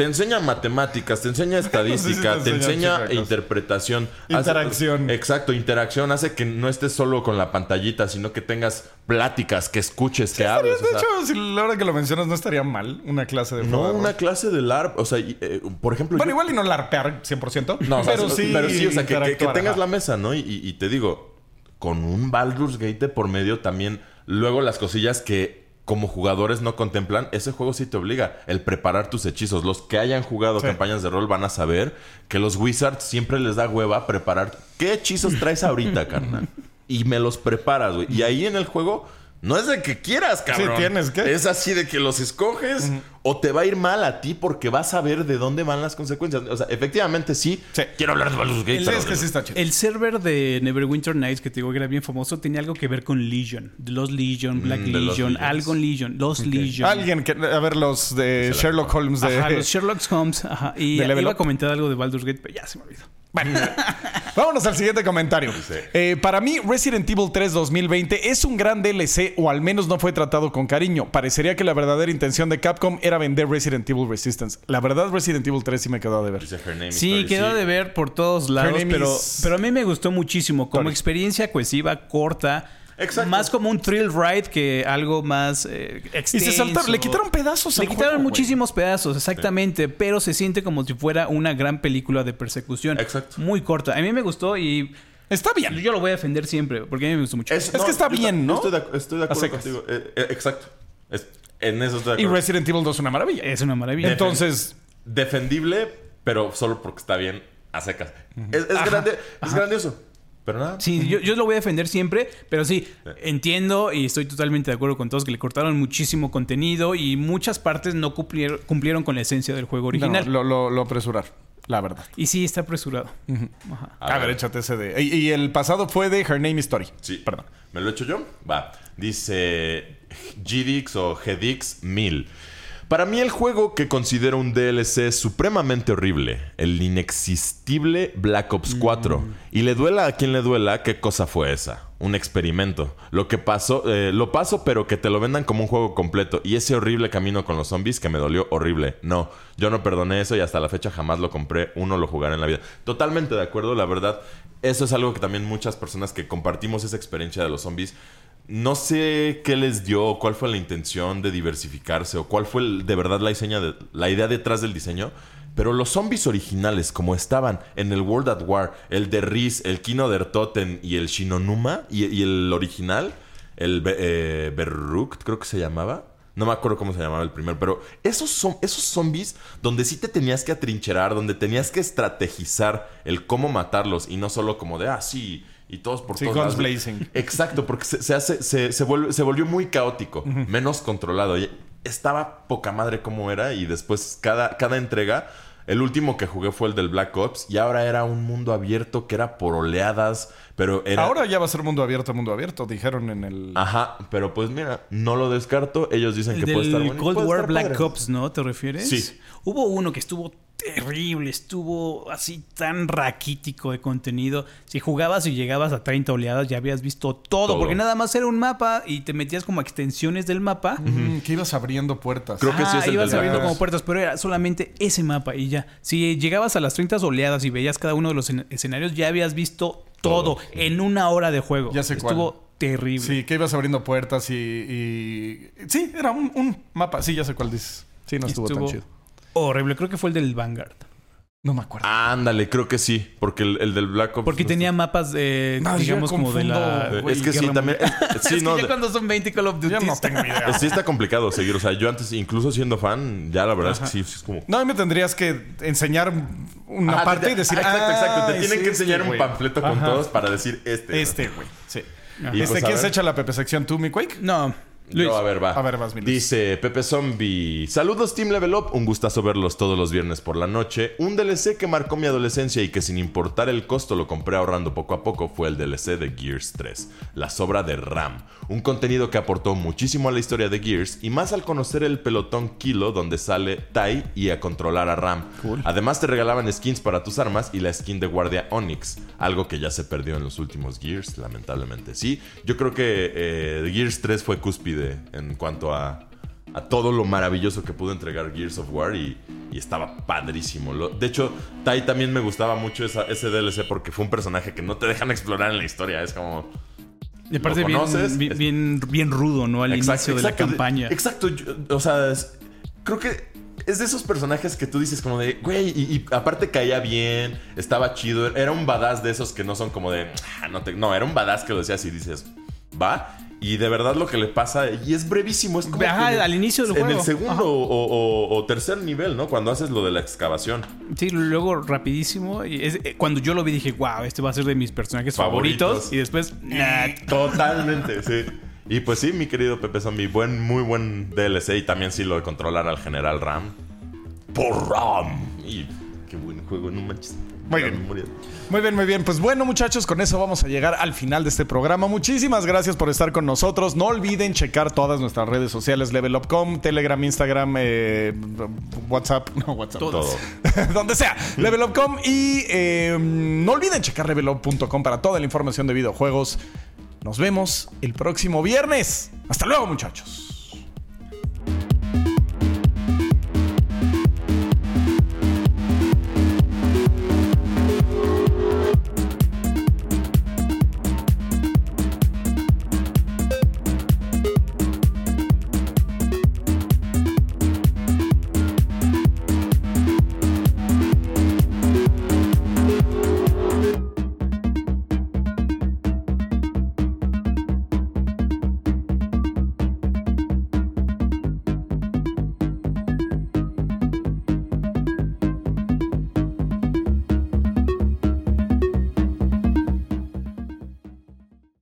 Te enseña matemáticas, te enseña estadística, te te enseña interpretación. hace- Interacción. exacto, interacción. Hace que no estés solo con la pantallita, sino que tengas pláticas, que escuches, que hables. De o sea, hecho, si la hora que lo mencionas no estaría mal una clase de no una clase de LARP. O sea, y, eh, por ejemplo... Bueno, yo- igual y no larpear 100%. no, o sea, pero, sí pero sí, o sea, que, que- que interactuar, tengas la mesa, ¿no? Y, y- y te digo, con un Baldur's Gate por medio también, luego las cosillas que como jugadores no contemplan, ese juego sí te obliga el preparar tus hechizos. Los que hayan jugado Sí. campañas de rol van a saber que los Wizards siempre les da hueva preparar qué hechizos traes ahorita, carnal. Y me los preparas, güey. Y ahí en el juego no es de que quieras, cabrón. tienes que. Es así de que los escoges o te va a ir mal a ti porque vas a ver de dónde van las consecuencias. O sea, efectivamente sí. Sí. Quiero hablar de Baldur's Gate. Sí, pero es que sí está chido. El server de Neverwinter Nights, que te digo que era bien famoso, tenía algo que ver con Legion. The Lost Legion, Black Mm, Lost Legion, algo en Legion. Lost Legion. Alguien que... A ver, los de Sherlock Holmes de... Ajá, los Sherlock Holmes. Ajá. Y iba a comentar algo de Baldur's Gate, pero ya se me olvidó. Vámonos al siguiente comentario. Eh, para mí, Resident Evil 3 2020 es un gran DLC o al menos no fue tratado con cariño. Parecería que la verdadera intención de Capcom era vender Resident Evil Resistance. La verdad, Resident Evil 3 sí me quedó de ver. Sí, quedó de ver por todos lados, pero, is- pero a mí me gustó muchísimo. Como experiencia cohesiva, corta. Exacto. Más como un thrill ride que algo más eh, Y extenso. se saltaron, le quitaron pedazos Le al quitaron juego, güey. muchísimos pedazos, exactamente, pero se siente como si fuera una gran película de persecución. Exacto. Muy corta. A mí me gustó y Está bien. yo lo voy a defender siempre, porque a mí me gustó mucho. Es que está bien, ¿no? Estoy de, estoy acuerdo contigo. Eh, eh, exacto. Es- en eso estoy de Y acuerdo. Resident Evil 2 es una maravilla. Es una maravilla. Entonces, Defendible, pero solo porque está bien a secas. Es, es grande, es grandioso. Pero nada. Sí, yo, yo lo voy a defender siempre, pero sí, entiendo y estoy totalmente de acuerdo con todos que le cortaron muchísimo contenido y muchas partes no cumplieron, cumplieron con la esencia del juego original. no, lo, lo, lo apresurar, la verdad. Y sí, está apresurado. Ajá. A A, ver, ver. échate ese de... Y, y el pasado fue de Her Name is Story. Sí. Perdón. ¿Me lo he hecho yo? Va. Dice GDX o GDX 1000. Para mí el juego que considero un DLC supremamente horrible, el inexistible Black Ops 4. Y le duela a quien le duela, ¿qué cosa fue esa? Un experimento. Lo que pasó, eh, lo paso, pero que te lo vendan como un juego completo. Y ese horrible camino con los zombies que me dolió horrible. No, yo no perdoné eso y hasta la fecha jamás lo compré. Uno lo jugará en la vida. Totalmente de acuerdo, la verdad. Eso es algo que también muchas personas que compartimos esa experiencia de los zombies no sé qué les dio, cuál fue la intención de diversificarse, o cuál fue de verdad la, diseña de- la idea detrás del diseño. Pero los zombies originales, como estaban en el World at War, el de Riz, el Kino der Toten y el Shinonuma, y, y el original, el eh, Berruk, creo que se llamaba. No me acuerdo cómo se llamaba el primero, pero esos, son, esos zombies donde sí te tenías que atrincherar, donde tenías que estrategizar el cómo matarlos y no solo como de, ah, sí, y todos por Sí, todos guns lados. blazing. Exacto, porque se, se hace, se, se vuelve- se volvió muy caótico, menos controlado. Y estaba poca madre como era y después cada, cada entrega, el último que jugué fue el del Black Ops y ahora era un mundo abierto que era por oleadas, pero era... Ahora ya va a ser mundo abierto, mundo abierto, dijeron en el... Ajá, pero pues mira, no lo descarto. Ellos dicen El que puede estar del bueno. y Cold puede War estar Black padre. Ops, ¿no? ¿Te refieres? Sí. Hubo uno que estuvo terrible, estuvo así tan raquítico de contenido. Si jugabas y llegabas a 30 oleadas ya habías visto todo, Todo. porque nada más era un mapa y te metías como a extensiones del mapa. Que ibas abriendo puertas. Creo que sí es el ibas abriendo como puertas, pero era solamente ese mapa y ya. Si llegabas a las 30 oleadas y veías cada uno de los en- escenarios, ya habías visto todo, Todo. en una hora de juego. Ya sé cuál. Estuvo terrible. Sí, que ibas abriendo puertas y... y- Sí, era un, un mapa. Sí, ya sé cuál dices. Sí, no estuvo, tan chido. Horrible. Creo que fue el del Vanguard. No me acuerdo. Ándale, creo que sí, porque el, el del Black Ops... Porque no tenía mapas, de, No, digamos, como de la... güey, Es que sí, también... Sí, es no, que ya de- cuando son 20 Call of Duty. Yo no tengo idea. Sí está complicado seguir. O sea, yo antes, incluso siendo fan, ya la verdad es que sí, sí es como... No, a mí me tendrías que enseñar una Ajá, parte te- y decir... Exacto, exacto. "Ah, Te tienen es que enseñar este, un güey". panfleto con Ajá. todos para decir este. Este, güey. Sí. Y Este, pues, ¿Quién se echa la Pepe sección? ¿Tú, mi Quake? No, Luis. No, a ver, va. A ver, vas, mi Luis. Dice Pepe Zombie. Saludos, Team Level Up. Un gustazo verlos todos los viernes por la noche. Un DLC que marcó mi adolescencia y que sin importar el costo lo compré ahorrando poco a poco fue el DLC de Gears 3. La sobra de RAM. Un contenido que aportó muchísimo a la historia de Gears y más al conocer el pelotón Kilo donde sale Tai y a controlar a Ram. Además te regalaban skins para tus armas y la skin de guardia Onyx. Algo que ya se perdió en los últimos Gears, lamentablemente. Sí, yo creo que eh, Gears 3 fue cúspide en cuanto a, a todo lo maravilloso que pudo entregar Gears of War y, y estaba padrísimo. Lo- de hecho, Tai también me gustaba mucho esa- ese DLC porque fue un personaje que no te dejan explorar en la historia. Es como... Y aparte ¿Lo bien, bien, bien, bien rudo, ¿no? Al inicio de la exacto, campaña. exacto. yo- o sea, es- creo que es de esos personajes que tú dices como de, güey, y, y aparte caía bien, estaba chido. Era un badass de esos que no son como de, "Ah, no, te-". no, era un badass que lo decías y dices, va. Y de verdad lo que le pasa, y es brevísimo, es como Ajá, que en- al inicio del En juego. el segundo o, o- o tercer nivel, ¿no? Cuando haces lo de la excavación. Sí, luego rapidísimo. Y es- eh, cuando yo lo vi dije, wow, este va a ser de mis personajes favoritos. Favoritos. Y después, nah. Totalmente, sí. Y pues sí, mi querido Pepe Zombie, buen, muy buen DLC y también sí lo de controlar al general Ram. Por Ram. Y qué buen juego, no manches. Muy bien. Muy bien, muy bien. Pues bueno, muchachos, con eso vamos a llegar al final de este programa. Muchísimas gracias por estar con nosotros. No olviden checar todas nuestras redes sociales: levelup.com, Telegram, Instagram, eh, WhatsApp. No, WhatsApp. Todo. Donde sea. Levelup.com. Y eh, no olviden checar levelup.com para toda la información de videojuegos. Nos vemos el próximo viernes. Hasta luego, muchachos.